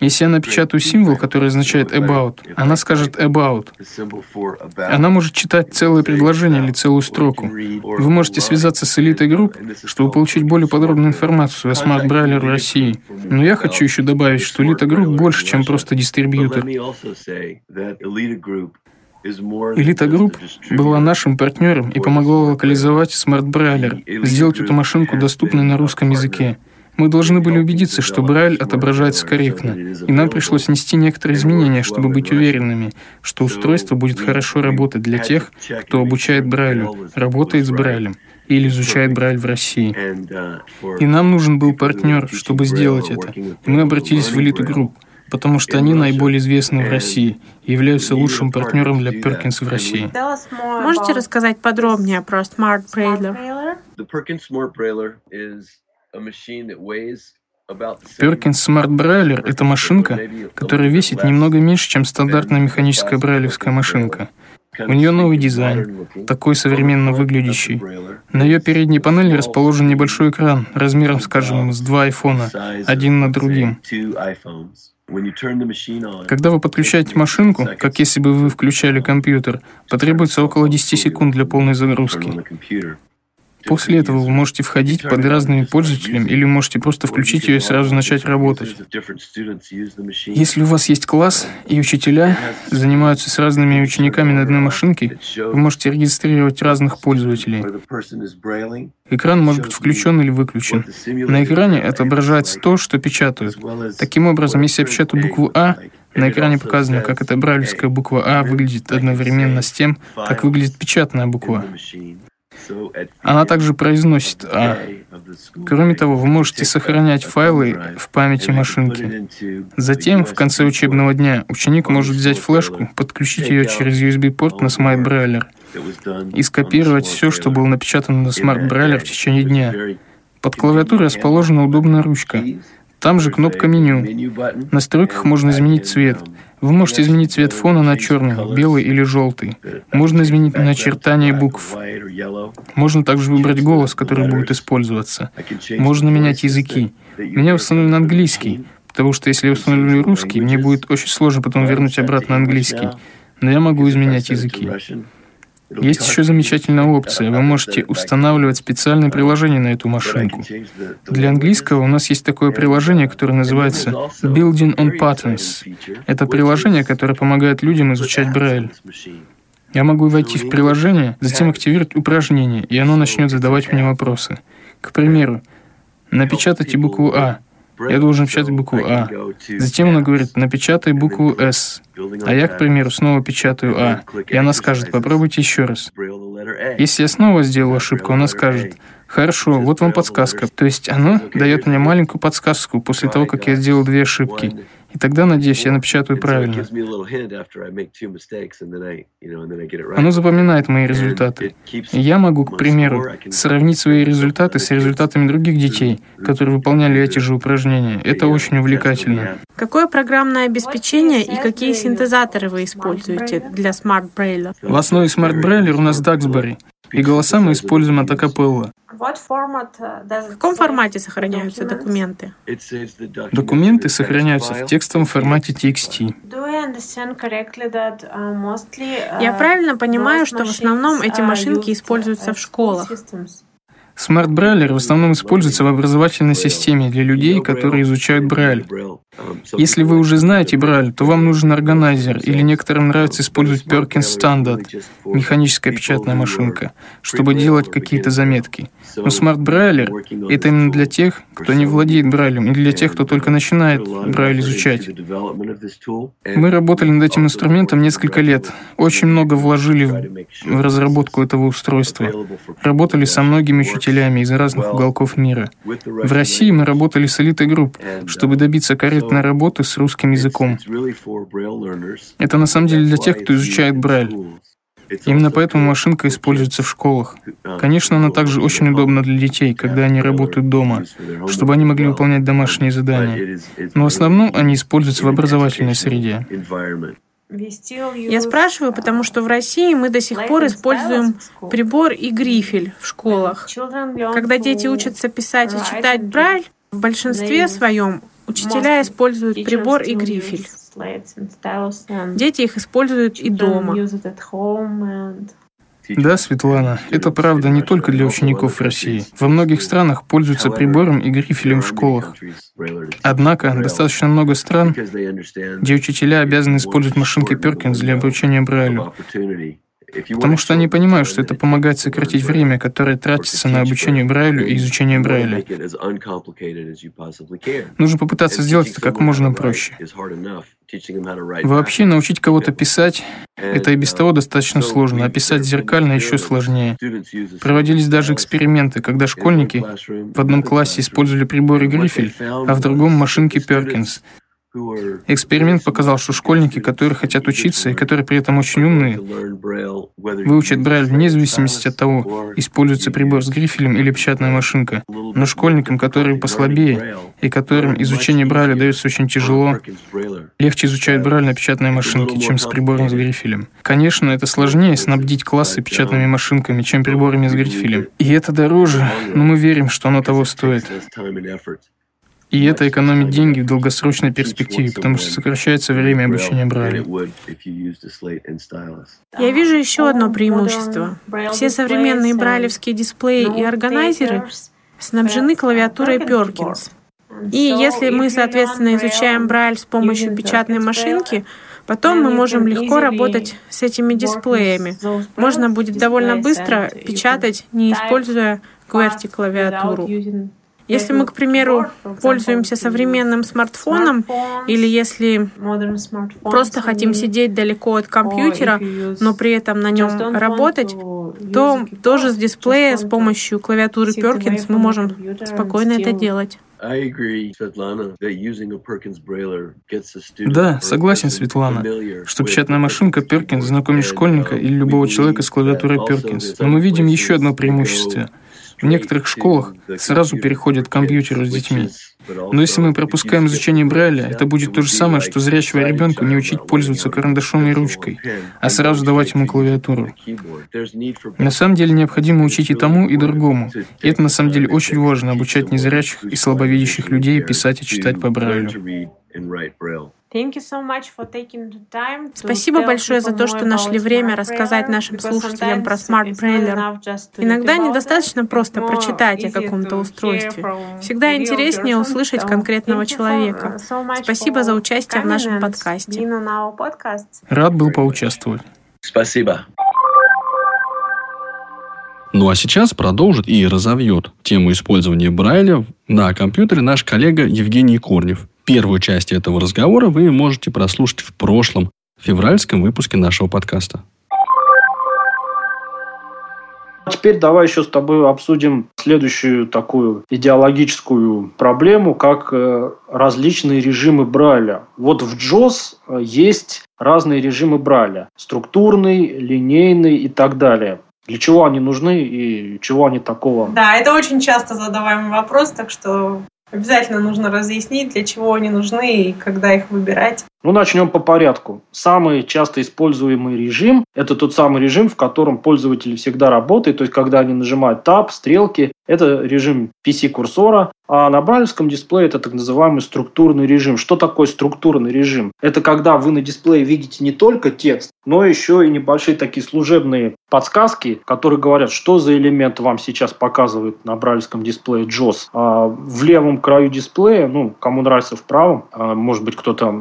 Если я напечатаю символ, который означает about, она скажет about. Она может читать целое предложение или целую строку. Вы можете связаться с Элитой Групп, чтобы получить более подробную информацию о Smart Brailler в России. Но я хочу еще добавить, что Элита Групп больше, чем просто дистрибьютор. Элита Групп была нашим партнером и помогла локализовать Brailler, сделать эту машинку доступной на русском языке. Мы должны были убедиться, что Брайль отображается корректно, и нам пришлось внести некоторые изменения, чтобы быть уверенными, что устройство будет хорошо работать для тех, кто обучает Брайлю, работает с Брайлем или изучает Брайль в России. И нам нужен был партнер, чтобы сделать это. И мы обратились в элиту групп, потому что они наиболее известны в России и являются лучшим партнером для Perkins в России. Можете рассказать подробнее про Smart Braille? Perkins Smart Brailler — это машинка, которая весит немного меньше, чем стандартная механическая брайлевская машинка. У нее новый дизайн, такой современно выглядящий. На ее передней панели расположен небольшой экран, размером, скажем, с два айфона, один над другим. Когда вы подключаете машинку, как если бы вы включали компьютер, потребуется около 10 секунд для полной загрузки. После этого вы можете входить под разными пользователями или можете просто включить ее и сразу начать работать. Если у вас есть класс и учителя занимаются с разными учениками на одной машинке, вы можете регистрировать разных пользователей. Экран может быть включен или выключен. На экране отображается то, что печатают. Таким образом, если я печатаю букву «А», на экране показано, как эта брайлевская буква «А» выглядит одновременно с тем, как выглядит печатная буква. Она также произносит «а». Кроме того, вы можете сохранять файлы в памяти машинки. Затем, в конце учебного дня, ученик может взять флешку, подключить ее через USB-порт на Brailler и скопировать все, что было напечатано на Brailler в течение дня. Под клавиатурой расположена удобная ручка. Там же кнопка меню. В настройках можно изменить цвет. Вы можете изменить цвет фона на черный, белый или желтый. Можно изменить начертание букв. Можно также выбрать голос, который будет использоваться. Можно менять языки. У меня установлен английский, потому что если я установлю русский, мне будет очень сложно потом вернуть обратно английский. Но я могу изменять языки. Есть еще замечательная опция. Вы можете устанавливать специальное приложение на эту машинку. Для английского у нас есть такое приложение, которое называется Building on Patterns. Это приложение, которое помогает людям изучать Брайль. Я могу войти в приложение, затем активировать упражнение, и оно начнет задавать мне вопросы. К примеру, напечатайте букву «А», я должен печатать букву А. Затем она говорит, напечатай букву С. А я, к примеру, снова печатаю А. И она скажет, попробуйте еще раз. Если я снова сделаю ошибку, она скажет, хорошо, вот вам подсказка. То есть оно дает мне маленькую подсказку после того, как я сделал две ошибки. И тогда, надеюсь, я напечатаю правильно. Оно запоминает мои результаты. И я могу, к примеру, сравнить свои результаты с результатами других детей, которые выполняли эти же упражнения. Это очень увлекательно. Какое программное обеспечение и какие синтезаторы вы используете для Smart Braille? В основе Smart Braille у нас Duxbury, и голоса мы используем от Acapella. Uh, в каком формате сохраняются документы? Документы сохраняются в текстовом формате TXT. Uh, uh, Я правильно понимаю, что в основном эти машинки используются в школах? Smart Brailler в основном используется в образовательной системе для людей, которые изучают Брайль. Если вы уже знаете Брайль, то вам нужен органайзер, или некоторым нравится использовать Perkins Standard, механическая печатная машинка, чтобы делать какие-то заметки. Но Smart Brailler — это именно для тех, кто не владеет Брайлем, и для тех, кто только начинает Брайль изучать. Мы работали над этим инструментом несколько лет, очень много вложили в разработку этого устройства. Работали со многими учителями из разных уголков мира. В России мы работали с элитой групп, чтобы добиться корректной работы с русским языком. Это на самом деле для тех, кто изучает Брайль. Именно поэтому машинка используется в школах. Конечно, она также очень удобна для детей, когда они работают дома, чтобы они могли выполнять домашние задания. Но в основном они используются в образовательной среде. Я спрашиваю, потому что в России мы до сих пор используем прибор и грифель в школах. Когда дети учатся писать и читать Брайль, в большинстве своем Учителя используют прибор и грифель. Дети их используют и дома. Да, Светлана, это правда не только для учеников в России. Во многих странах пользуются прибором и грифелем в школах. Однако, достаточно много стран, где учителя обязаны использовать машинки Перкинс для обучения Брайлю. Потому что они понимают, что это помогает сократить время, которое тратится на обучение Брайлю и изучение Брайля. Нужно попытаться сделать это как можно проще. Вообще научить кого-то писать – это и без того достаточно сложно, а писать зеркально еще сложнее. Проводились даже эксперименты, когда школьники в одном классе использовали приборы Грифель, а в другом – машинки Перкинс. Эксперимент показал, что школьники, которые хотят учиться и которые при этом очень умные, выучат Брайль вне зависимости от того, используется прибор с грифелем или печатная машинка. Но школьникам, которые послабее и которым изучение Брайля дается очень тяжело, легче изучают Брайль на печатной машинке, чем с прибором с грифелем. Конечно, это сложнее снабдить классы печатными машинками, чем приборами с грифелем. И это дороже, но мы верим, что оно того стоит. И это экономит деньги в долгосрочной перспективе, потому что сокращается время обучения Брайля. Я вижу еще одно преимущество. Все современные брайлевские дисплеи и органайзеры снабжены клавиатурой Perkins. И если мы, соответственно, изучаем Брайль с помощью печатной машинки, Потом мы можем легко работать с этими дисплеями. Можно будет довольно быстро печатать, не используя QWERTY клавиатуру. Если мы, к примеру, пользуемся современным смартфоном, или если просто хотим сидеть далеко от компьютера, но при этом на нем работать, то тоже с дисплея с помощью клавиатуры Perkins мы можем спокойно это делать. Да, согласен, Светлана, что печатная машинка Perkins знакомит школьника или любого человека с клавиатурой Perkins. Но мы видим еще одно преимущество – в некоторых школах сразу переходят к компьютеру с детьми. Но если мы пропускаем изучение Брайля, это будет то же самое, что зрячего ребенка не учить пользоваться карандашом и ручкой, а сразу давать ему клавиатуру. На самом деле необходимо учить и тому, и другому. И это на самом деле очень важно, обучать незрячих и слабовидящих людей писать и читать по Брайлю. Спасибо большое за то, что нашли время рассказать нашим слушателям про Smart Brailler. Иногда недостаточно просто прочитать о каком-то устройстве. Всегда интереснее услышать конкретного человека. Спасибо за участие в нашем подкасте. Рад был поучаствовать. Спасибо. Ну а сейчас продолжит и разовьет тему использования Брайля на компьютере наш коллега Евгений Корнев. Первую часть этого разговора вы можете прослушать в прошлом февральском выпуске нашего подкаста. Теперь давай еще с тобой обсудим следующую такую идеологическую проблему, как э, различные режимы Брайля. Вот в JOS э, есть разные режимы Брайля. Структурный, линейный и так далее. Для чего они нужны и чего они такого? Да, это очень часто задаваемый вопрос, так что Обязательно нужно разъяснить, для чего они нужны и когда их выбирать. Ну, начнем по порядку. Самый часто используемый режим – это тот самый режим, в котором пользователь всегда работает. То есть, когда они нажимают Tab, стрелки, это режим PC-курсора. А на брайлевском дисплее это так называемый структурный режим. Что такое структурный режим? Это когда вы на дисплее видите не только текст, но еще и небольшие такие служебные подсказки, которые говорят, что за элемент вам сейчас показывает на брайлевском дисплее JOS. А в левом краю дисплея, ну, кому нравится в правом, а может быть, кто-то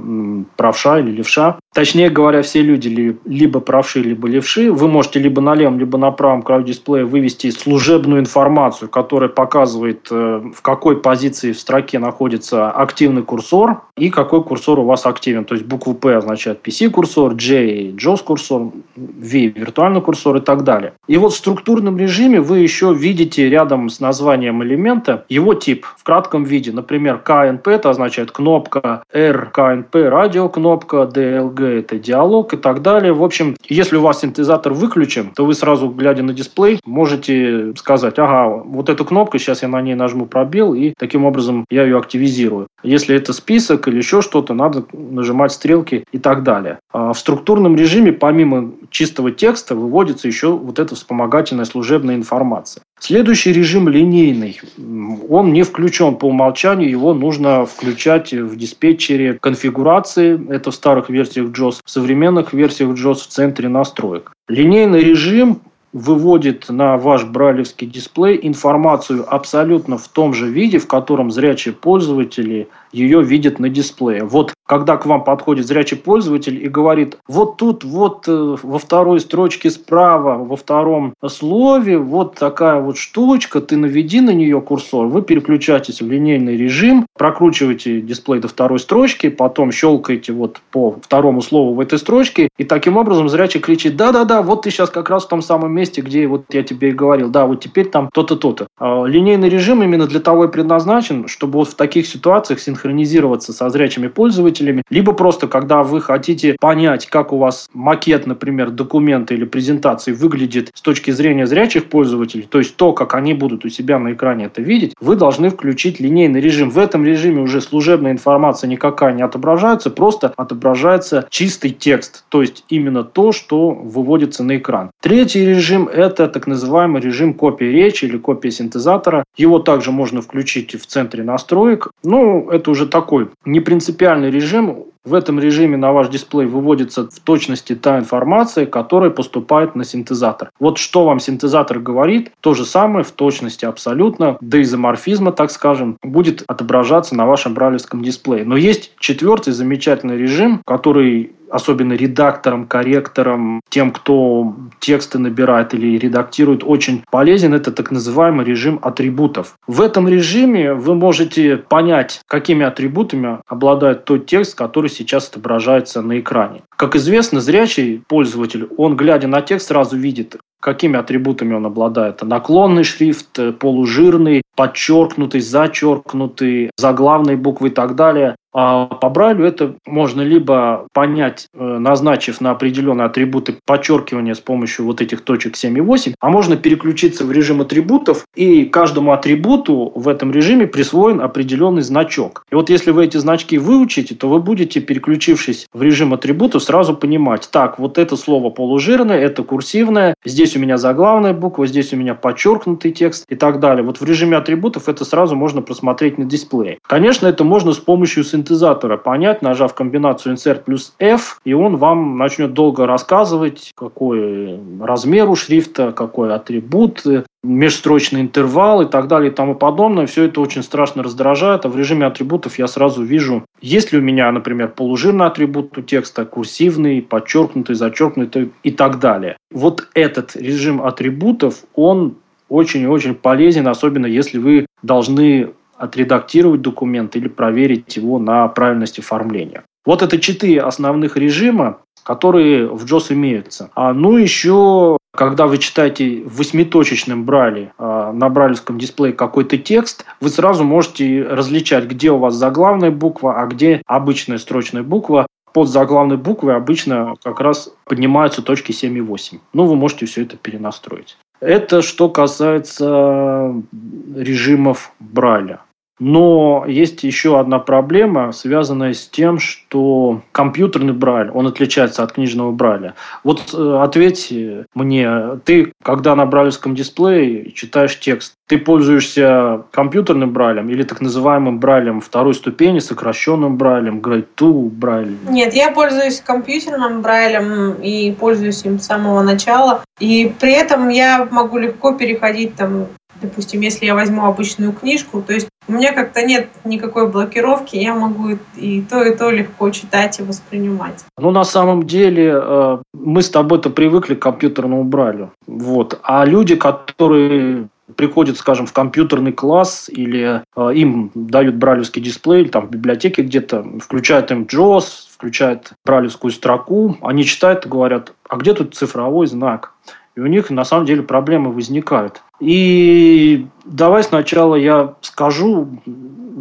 правша или левша. Точнее говоря, все люди либо правши, либо левши. Вы можете либо на левом, либо на правом краю дисплея вывести служебную информацию, которая показывает, э, в какой позиции в строке находится активный курсор и какой курсор у вас активен. То есть букву P означает PC-курсор, J – JOS-курсор, V – виртуальный курсор и так далее. И вот в структурном режиме вы еще видите рядом с названием элемента его тип в кратком виде. Например, KNP – это означает кнопка, R – KNP – радиокнопка, DLG – это диалог и так далее. В общем, если у вас синтезатор выключен, то вы сразу, глядя на дисплей, можете сказать, ага, вот вот эта кнопка, сейчас я на ней нажму пробел, и таким образом я ее активизирую. Если это список или еще что-то, надо нажимать стрелки и так далее. А в структурном режиме, помимо чистого текста, выводится еще вот эта вспомогательная служебная информация. Следующий режим линейный. Он не включен по умолчанию, его нужно включать в диспетчере конфигурации. Это в старых версиях JOS, в современных версиях JOS в центре настроек. Линейный режим выводит на ваш брайлевский дисплей информацию абсолютно в том же виде, в котором зрячие пользователи ее видят на дисплее. Вот когда к вам подходит зрячий пользователь и говорит, вот тут, вот э, во второй строчке справа, во втором слове, вот такая вот штучка, ты наведи на нее курсор, вы переключаетесь в линейный режим, прокручиваете дисплей до второй строчки, потом щелкаете вот по второму слову в этой строчке, и таким образом зрячий кричит, да-да-да, вот ты сейчас как раз в том самом месте, где вот я тебе и говорил, да, вот теперь там то-то, то-то. А линейный режим именно для того и предназначен, чтобы вот в таких ситуациях синхронизироваться со зрячими пользователями, либо просто, когда вы хотите понять, как у вас макет, например, документа или презентации выглядит с точки зрения зрячих пользователей, то есть то, как они будут у себя на экране это видеть, вы должны включить линейный режим. В этом режиме уже служебная информация никакая не отображается, просто отображается чистый текст, то есть именно то, что выводится на экран. Третий режим – это так называемый режим копии речи или копия синтезатора. Его также можно включить в центре настроек. Ну, это уже такой непринципиальный режим. В этом режиме на ваш дисплей выводится в точности та информация, которая поступает на синтезатор. Вот что вам синтезатор говорит, то же самое в точности абсолютно, до изоморфизма, так скажем, будет отображаться на вашем брайлевском дисплее. Но есть четвертый замечательный режим, который особенно редакторам, корректорам, тем, кто тексты набирает или редактирует, очень полезен. Это так называемый режим атрибутов. В этом режиме вы можете понять, какими атрибутами обладает тот текст, который сейчас отображается на экране. Как известно, зрячий пользователь, он, глядя на текст, сразу видит, какими атрибутами он обладает. Наклонный шрифт, полужирный, подчеркнутый, зачеркнутый, заглавные буквы и так далее. А по Брайлю это можно либо понять, э, назначив на определенные атрибуты подчеркивания с помощью вот этих точек 7 и 8, а можно переключиться в режим атрибутов, и каждому атрибуту в этом режиме присвоен определенный значок. И вот если вы эти значки выучите, то вы будете, переключившись в режим атрибутов, сразу понимать, так, вот это слово полужирное, это курсивное, здесь у меня заглавная буква, здесь у меня подчеркнутый текст и так далее. Вот в режиме атрибутов это сразу можно просмотреть на дисплее. Конечно, это можно с помощью синтезатора понять, нажав комбинацию Insert плюс F, и он вам начнет долго рассказывать, какой размер у шрифта, какой атрибут, межстрочный интервал и так далее и тому подобное. Все это очень страшно раздражает, а в режиме атрибутов я сразу вижу, есть ли у меня, например, полужирный атрибут у текста, курсивный, подчеркнутый, зачеркнутый и так далее. Вот этот режим атрибутов, он очень и очень полезен, особенно если вы должны отредактировать документ или проверить его на правильность оформления. Вот это четыре основных режима, которые в JOS имеются. А, ну, еще, когда вы читаете в восьмиточечном брайле а, на брайлевском дисплее какой-то текст, вы сразу можете различать, где у вас заглавная буква, а где обычная строчная буква. Под заглавной буквой обычно как раз поднимаются точки 7 и 8. Ну, вы можете все это перенастроить. Это что касается режимов Брайля. Но есть еще одна проблема, связанная с тем, что компьютерный брайль, он отличается от книжного брайля. Вот э, ответь мне, ты, когда на брайлевском дисплее читаешь текст, ты пользуешься компьютерным брайлем или так называемым брайлем второй ступени, сокращенным брайлем, Grade 2 брайлем? Нет, я пользуюсь компьютерным брайлем и пользуюсь им с самого начала. И при этом я могу легко переходить там допустим, если я возьму обычную книжку, то есть у меня как-то нет никакой блокировки, я могу и то, и то легко читать и воспринимать. Ну, на самом деле, э, мы с тобой-то привыкли к компьютерному брайлю. Вот. А люди, которые приходят, скажем, в компьютерный класс или э, им дают брайлевский дисплей, там в библиотеке где-то, включают им JOS, включают брайлевскую строку, они читают и говорят, а где тут цифровой знак? И у них на самом деле проблемы возникают. И давай сначала я скажу,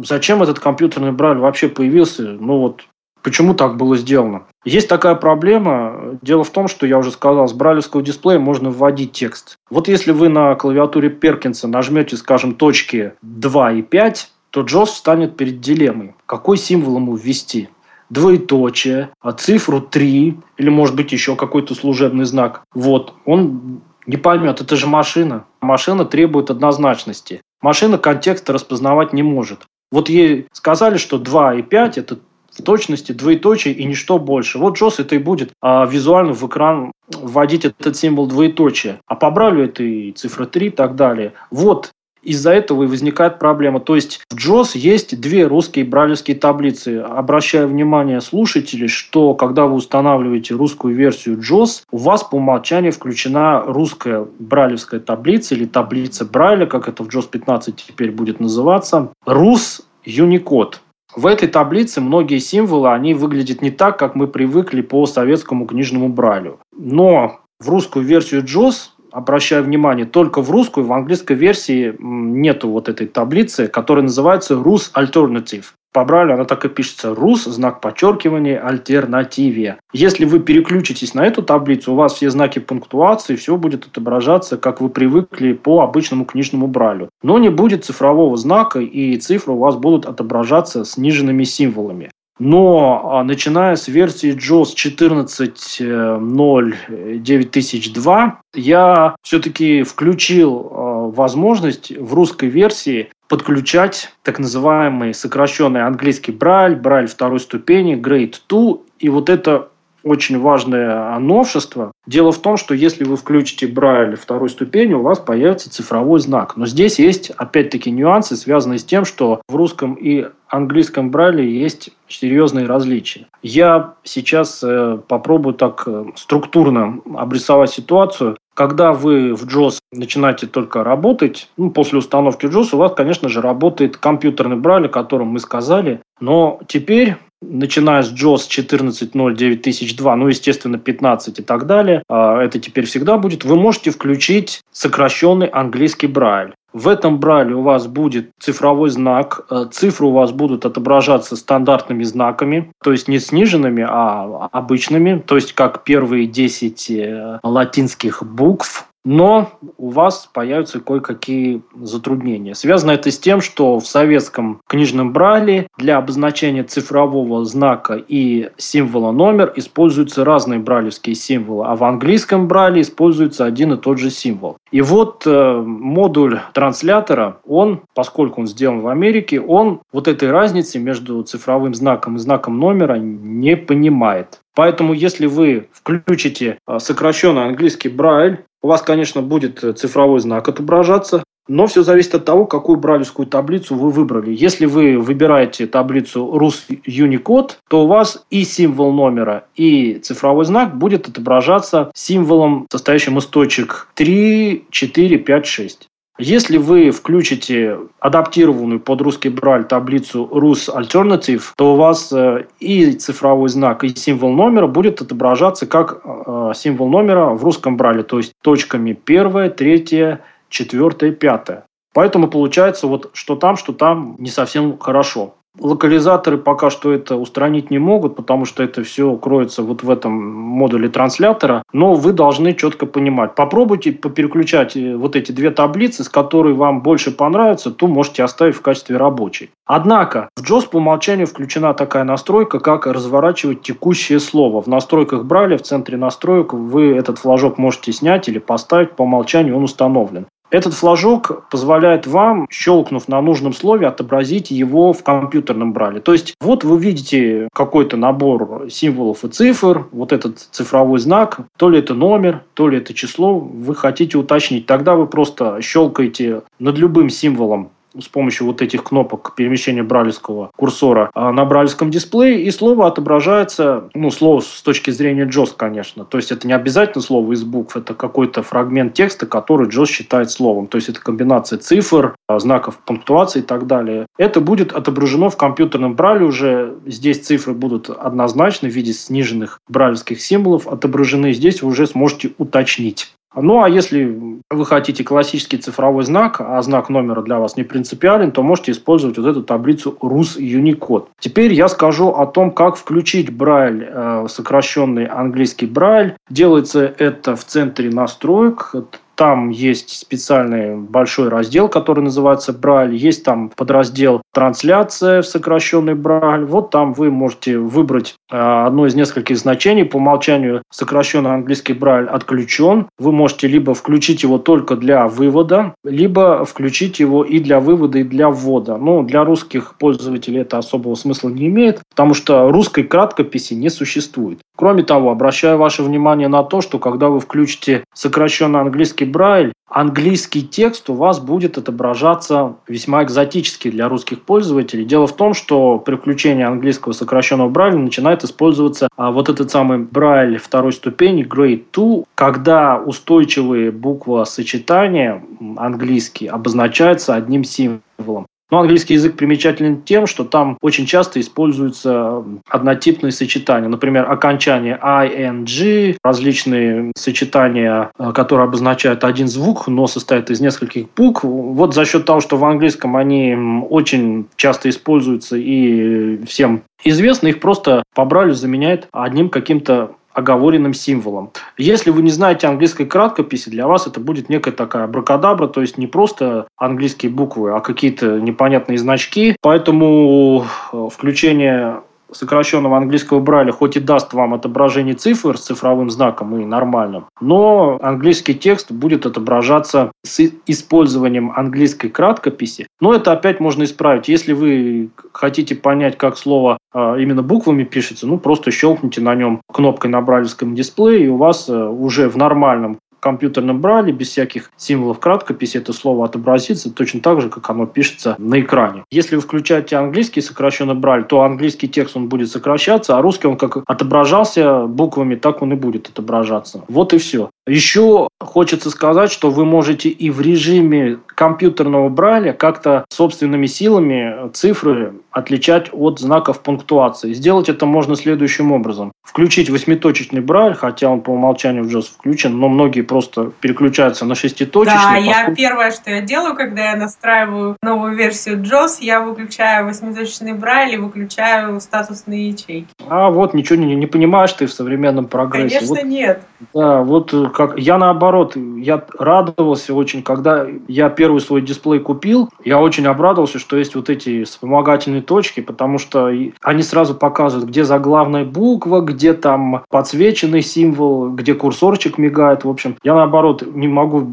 зачем этот компьютерный брайль вообще появился. Ну вот Почему так было сделано? Есть такая проблема. Дело в том, что я уже сказал, с брайлевского дисплея можно вводить текст. Вот если вы на клавиатуре Перкинса нажмете, скажем, точки 2 и 5, то Джос встанет перед дилеммой. Какой символ ему ввести? Двоеточие, а цифру 3 или, может быть, еще какой-то служебный знак. Вот, он не поймет, это же машина. Машина требует однозначности. Машина контекста распознавать не может. Вот ей сказали, что 2 и 5 – это в точности двоеточие и ничто больше. Вот Джос это и будет а, визуально в экран вводить этот символ двоеточия. А по Брайлю это и цифра 3 и так далее. Вот из-за этого и возникает проблема. То есть в JOS есть две русские брайлевские таблицы. Обращаю внимание слушателей, что когда вы устанавливаете русскую версию JOS, у вас по умолчанию включена русская брайлевская таблица или таблица Брайля, как это в JOS 15 теперь будет называться, Рус Unicode. В этой таблице многие символы, они выглядят не так, как мы привыкли по советскому книжному брайлю. Но в русскую версию JOS обращаю внимание, только в русскую, в английской версии нету вот этой таблицы, которая называется Rus Alternative. По Брайлю она так и пишется. Рус, знак подчеркивания, альтернативе. Если вы переключитесь на эту таблицу, у вас все знаки пунктуации, все будет отображаться, как вы привыкли по обычному книжному Брайлю. Но не будет цифрового знака, и цифры у вас будут отображаться сниженными символами. Но а, начиная с версии JOS 14.0.9002 я все-таки включил а, возможность в русской версии подключать так называемый сокращенный английский Брайль, Брайль второй ступени, Grade 2. И вот это очень важное новшество. Дело в том, что если вы включите Брайль второй ступени, у вас появится цифровой знак. Но здесь есть, опять-таки, нюансы, связанные с тем, что в русском и английском Брайле есть серьезные различия. Я сейчас э, попробую так э, структурно обрисовать ситуацию. Когда вы в JOS начинаете только работать, ну, после установки JOS у вас, конечно же, работает компьютерный Брайль, о котором мы сказали. Но теперь начиная с JOS 14.0.9002, ну, естественно, 15 и так далее, а, это теперь всегда будет, вы можете включить сокращенный английский Брайль. В этом брайле у вас будет цифровой знак, э, цифры у вас будут отображаться стандартными знаками, то есть не сниженными, а обычными, то есть как первые 10 э, латинских букв но у вас появятся кое-какие затруднения. Связано это с тем, что в советском книжном брайле для обозначения цифрового знака и символа номер используются разные брайлевские символы, а в английском брайле используется один и тот же символ. И вот э, модуль транслятора, он, поскольку он сделан в Америке, он вот этой разницы между цифровым знаком и знаком номера не понимает. Поэтому, если вы включите э, сокращенный английский Брайль, у вас, конечно, будет э, цифровой знак отображаться, но все зависит от того, какую брайлевскую таблицу вы выбрали. Если вы выбираете таблицу Rus Unicode, то у вас и символ номера, и цифровой знак будет отображаться символом, состоящим из точек 3, 4, 5, 6. Если вы включите адаптированную под русский брайль таблицу Rus Alternative, то у вас э, и цифровой знак, и символ номера будет отображаться как э, символ номера в русском брайле, то есть точками первое, третье, четвертое, пятое. Поэтому получается вот что там, что там не совсем хорошо. Локализаторы пока что это устранить не могут, потому что это все кроется вот в этом модуле транслятора. Но вы должны четко понимать. Попробуйте попереключать э, вот эти две таблицы, с которой вам больше понравится, то можете оставить в качестве рабочей. Однако в JOS по умолчанию включена такая настройка, как разворачивать текущее слово. В настройках Брайля в центре настроек вы этот флажок можете снять или поставить. По умолчанию он установлен. Этот флажок позволяет вам, щелкнув на нужном слове, отобразить его в компьютерном брайле. То есть вот вы видите какой-то набор символов и цифр, вот этот цифровой знак, то ли это номер, то ли это число, вы хотите уточнить. Тогда вы просто щелкаете над любым символом с помощью вот этих кнопок перемещения брайлевского курсора а, на брайлевском дисплее, и слово отображается, ну, слово с точки зрения JOS, конечно. То есть это не обязательно слово из букв, это какой-то фрагмент текста, который JOS считает словом. То есть это комбинация цифр, а, знаков пунктуации и так далее. Это будет отображено в компьютерном брайле уже. Здесь цифры будут однозначно в виде сниженных брайлевских символов отображены. Здесь вы уже сможете уточнить. Ну, а если вы хотите классический цифровой знак, а знак номера для вас не принципиален, то можете использовать вот эту таблицу Rus Unicode. Теперь я скажу о том, как включить Брайль, э, сокращенный английский Брайль. Делается это в центре настроек. Там есть специальный большой раздел, который называется Брайль. Есть там подраздел «Трансляция» в сокращенный Брайль. Вот там вы можете выбрать э, одно из нескольких значений. По умолчанию сокращенный английский Брайль отключен. Вы можете либо включить его только для вывода, либо включить его и для вывода, и для ввода. Но для русских пользователей это особого смысла не имеет, потому что русской краткописи не существует. Кроме того, обращаю ваше внимание на то, что когда вы включите сокращенный английский Брайль, английский текст у вас будет отображаться весьма экзотически для русских пользователей. Дело в том, что при включении английского сокращенного Брайля начинает использоваться а, вот этот самый Брайль второй ступени, Grade 2, когда устойчивые буквосочетания английские обозначаются одним символом. Но английский язык примечателен тем, что там очень часто используются однотипные сочетания. Например, окончание ing, различные сочетания, э, которые обозначают один звук, но состоят из нескольких букв. Вот за счет того, что в английском они очень часто используются и всем известно, их просто побрали, заменяет одним каким-то оговоренным символом. Если вы не знаете английской краткописи, для вас это будет некая такая бракадабра, то есть не просто английские буквы, а какие-то непонятные значки. Поэтому э, включение сокращенного английского Брайля хоть и даст вам отображение цифр с цифровым знаком и нормальным, но английский текст будет отображаться с использованием английской краткописи. Но это опять можно исправить. Если вы хотите понять, как слово а, именно буквами пишется, ну просто щелкните на нем кнопкой на брайлевском дисплее, и у вас э, уже в нормальном компьютерном брайле, без всяких символов краткописи, это слово отобразится точно так же, как оно пишется на экране. Если вы включаете английский сокращенный брайль, то английский текст он будет сокращаться, а русский он как отображался буквами, так он и будет отображаться. Вот и все. Еще хочется сказать, что вы можете и в режиме компьютерного брайля как-то собственными силами цифры отличать от знаков пунктуации. Сделать это можно следующим образом. Включить восьмиточечный брайль, хотя он по умолчанию в JOS включен, но многие просто переключаются на шеститочечный. Да, поскольку... я первое, что я делаю, когда я настраиваю новую версию JOS, я выключаю восьмиточечный брайль и выключаю статусные ячейки. А вот ничего не, не понимаешь ты в современном прогрессе. Конечно, вот, нет. Да, вот как я наоборот, я радовался очень, когда я первый свой дисплей купил, я очень обрадовался, что есть вот эти вспомогательные точки, потому что они сразу показывают, где заглавная буква, где там подсвеченный символ, где курсорчик мигает. В общем, я наоборот не могу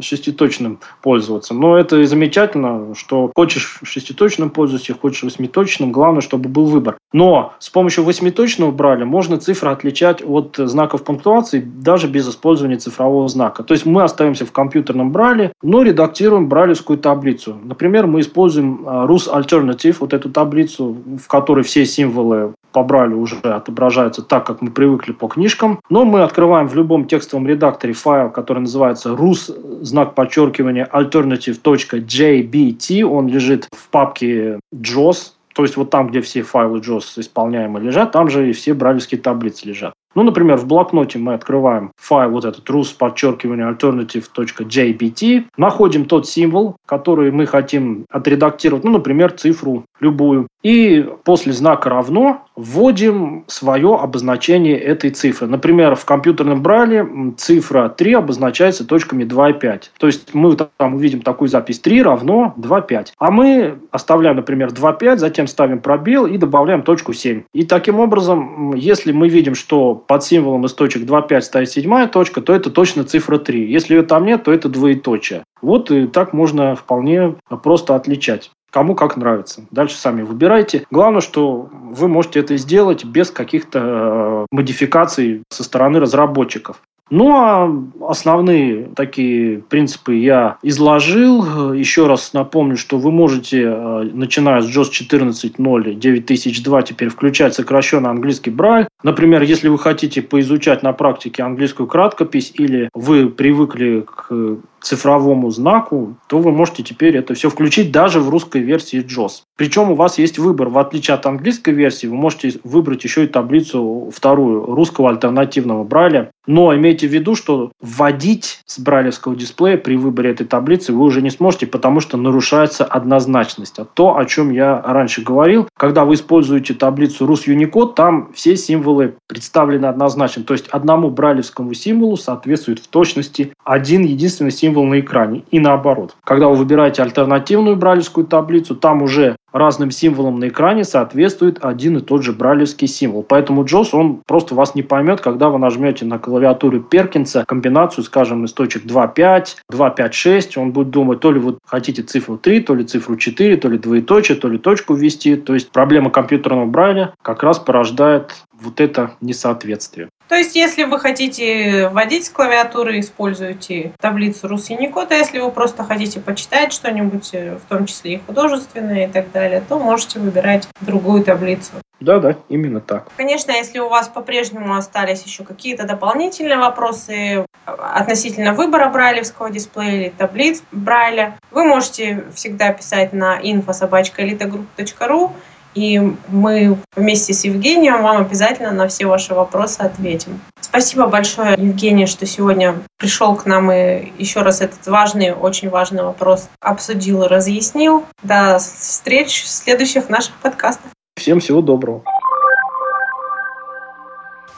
шеститочным пользоваться. Но это замечательно, что хочешь шеститочным пользуйся, хочешь восьмиточным, главное, чтобы был выбор. Но с помощью восьмиточного брали можно цифры отличать от знаков пунктуации даже без использования цифрового знака. То есть мы остаемся в компьютерном брале, но редактируем бралевскую таблицу. Например, мы используем а, Rus Alternative, вот эту таблицу, в которой все символы по бралю уже отображаются так, как мы привыкли по книжкам. Но мы открываем в любом текстовом редакторе файл, который называется rus, знак подчеркивания, alternative.jbt. Он лежит в папке JOS, то есть вот там, где все файлы JOS исполняемые лежат, там же и все брайлевские таблицы лежат. Ну, например, в блокноте мы открываем файл вот этот rus подчеркивание alternative.jbt, находим тот символ, который мы хотим отредактировать, ну, например, цифру любую, и после знака равно вводим свое обозначение этой цифры. Например, в компьютерном брайле цифра 3 обозначается точками 2 и 5. То есть мы там увидим такую запись 3 равно 2, 5. А мы оставляем, например, 2, 5, затем ставим пробел и добавляем точку 7. И таким образом, если мы видим, что под символом из точек 2, 5 стоит седьмая точка, то это точно цифра 3. Если ее там нет, то это двоеточие. Вот и так можно вполне просто отличать. Кому как нравится. Дальше сами выбирайте. Главное, что вы можете это сделать без каких-то э, модификаций со стороны разработчиков. Ну, а основные такие принципы я изложил. Еще раз напомню, что вы можете, э, начиная с JOS 14.0 9002, теперь включать сокращенный английский брайль. Например, если вы хотите поизучать на практике английскую краткопись или вы привыкли к цифровому знаку, то вы можете теперь это все включить даже в русской версии JOS. Причем у вас есть выбор, в отличие от английской версии, вы можете выбрать еще и таблицу вторую русского альтернативного Брайля. Но имейте в виду, что вводить с брайлевского дисплея при выборе этой таблицы вы уже не сможете, потому что нарушается однозначность. А то, о чем я раньше говорил, когда вы используете таблицу Rus Unicode, там все символы представлены однозначно. То есть одному брайлевскому символу соответствует в точности один единственный символ на экране. И наоборот. Когда вы выбираете альтернативную брайлевскую таблицу, там уже разным символам на экране соответствует один и тот же брайлевский символ. Поэтому JOS, он просто вас не поймет, когда вы нажмете на клавиатуре Перкинса комбинацию, скажем, из точек 2.5, 2.5.6, он будет думать, то ли вы хотите цифру 3, то ли цифру 4, то ли двоеточие, то ли точку ввести. То есть проблема компьютерного брайля как раз порождает вот это несоответствие. То есть, если вы хотите вводить с клавиатуры, используйте таблицу Русиникод, а если вы просто хотите почитать что-нибудь, э, в том числе и художественное и так далее, то можете выбирать другую таблицу. Да, да, именно так. Конечно, если у вас по-прежнему остались еще какие-то дополнительные вопросы э, относительно выбора брайлевского дисплея или таблиц Брайля, вы можете всегда писать на info.sobachka.elitegroup.ru и мы вместе с Евгением вам обязательно на все ваши вопросы ответим. Спасибо большое, Евгений, что сегодня пришел к нам и еще раз этот важный, очень важный вопрос обсудил и разъяснил. До встреч в следующих наших подкастах. Всем всего доброго.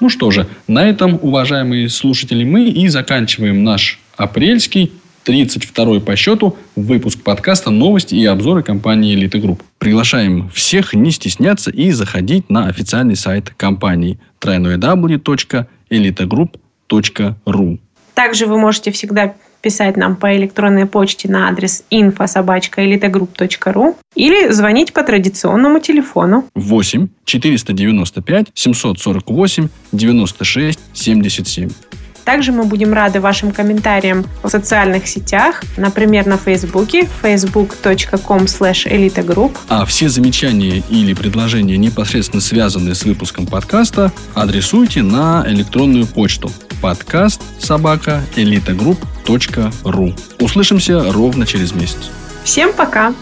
Ну что же, на этом, уважаемые слушатели, мы и заканчиваем наш апрельский 32 по счету выпуск подкаста «Новости и обзоры компании «Элита Групп». Приглашаем всех не стесняться и заходить на официальный сайт компании www.elitagroup.ru Также вы можете всегда писать нам по электронной почте на адрес info.elitagroup.ru или звонить по традиционному телефону 8 495 748 96 77. Также мы будем рады вашим комментариям в социальных сетях, например, на Фейсбуке, facebook.com elitagroup. А все замечания или предложения, непосредственно связанные с выпуском подкаста, адресуйте на электронную почту подкаст собака элитагрупп.ру. Услышимся ровно через месяц. Всем пока!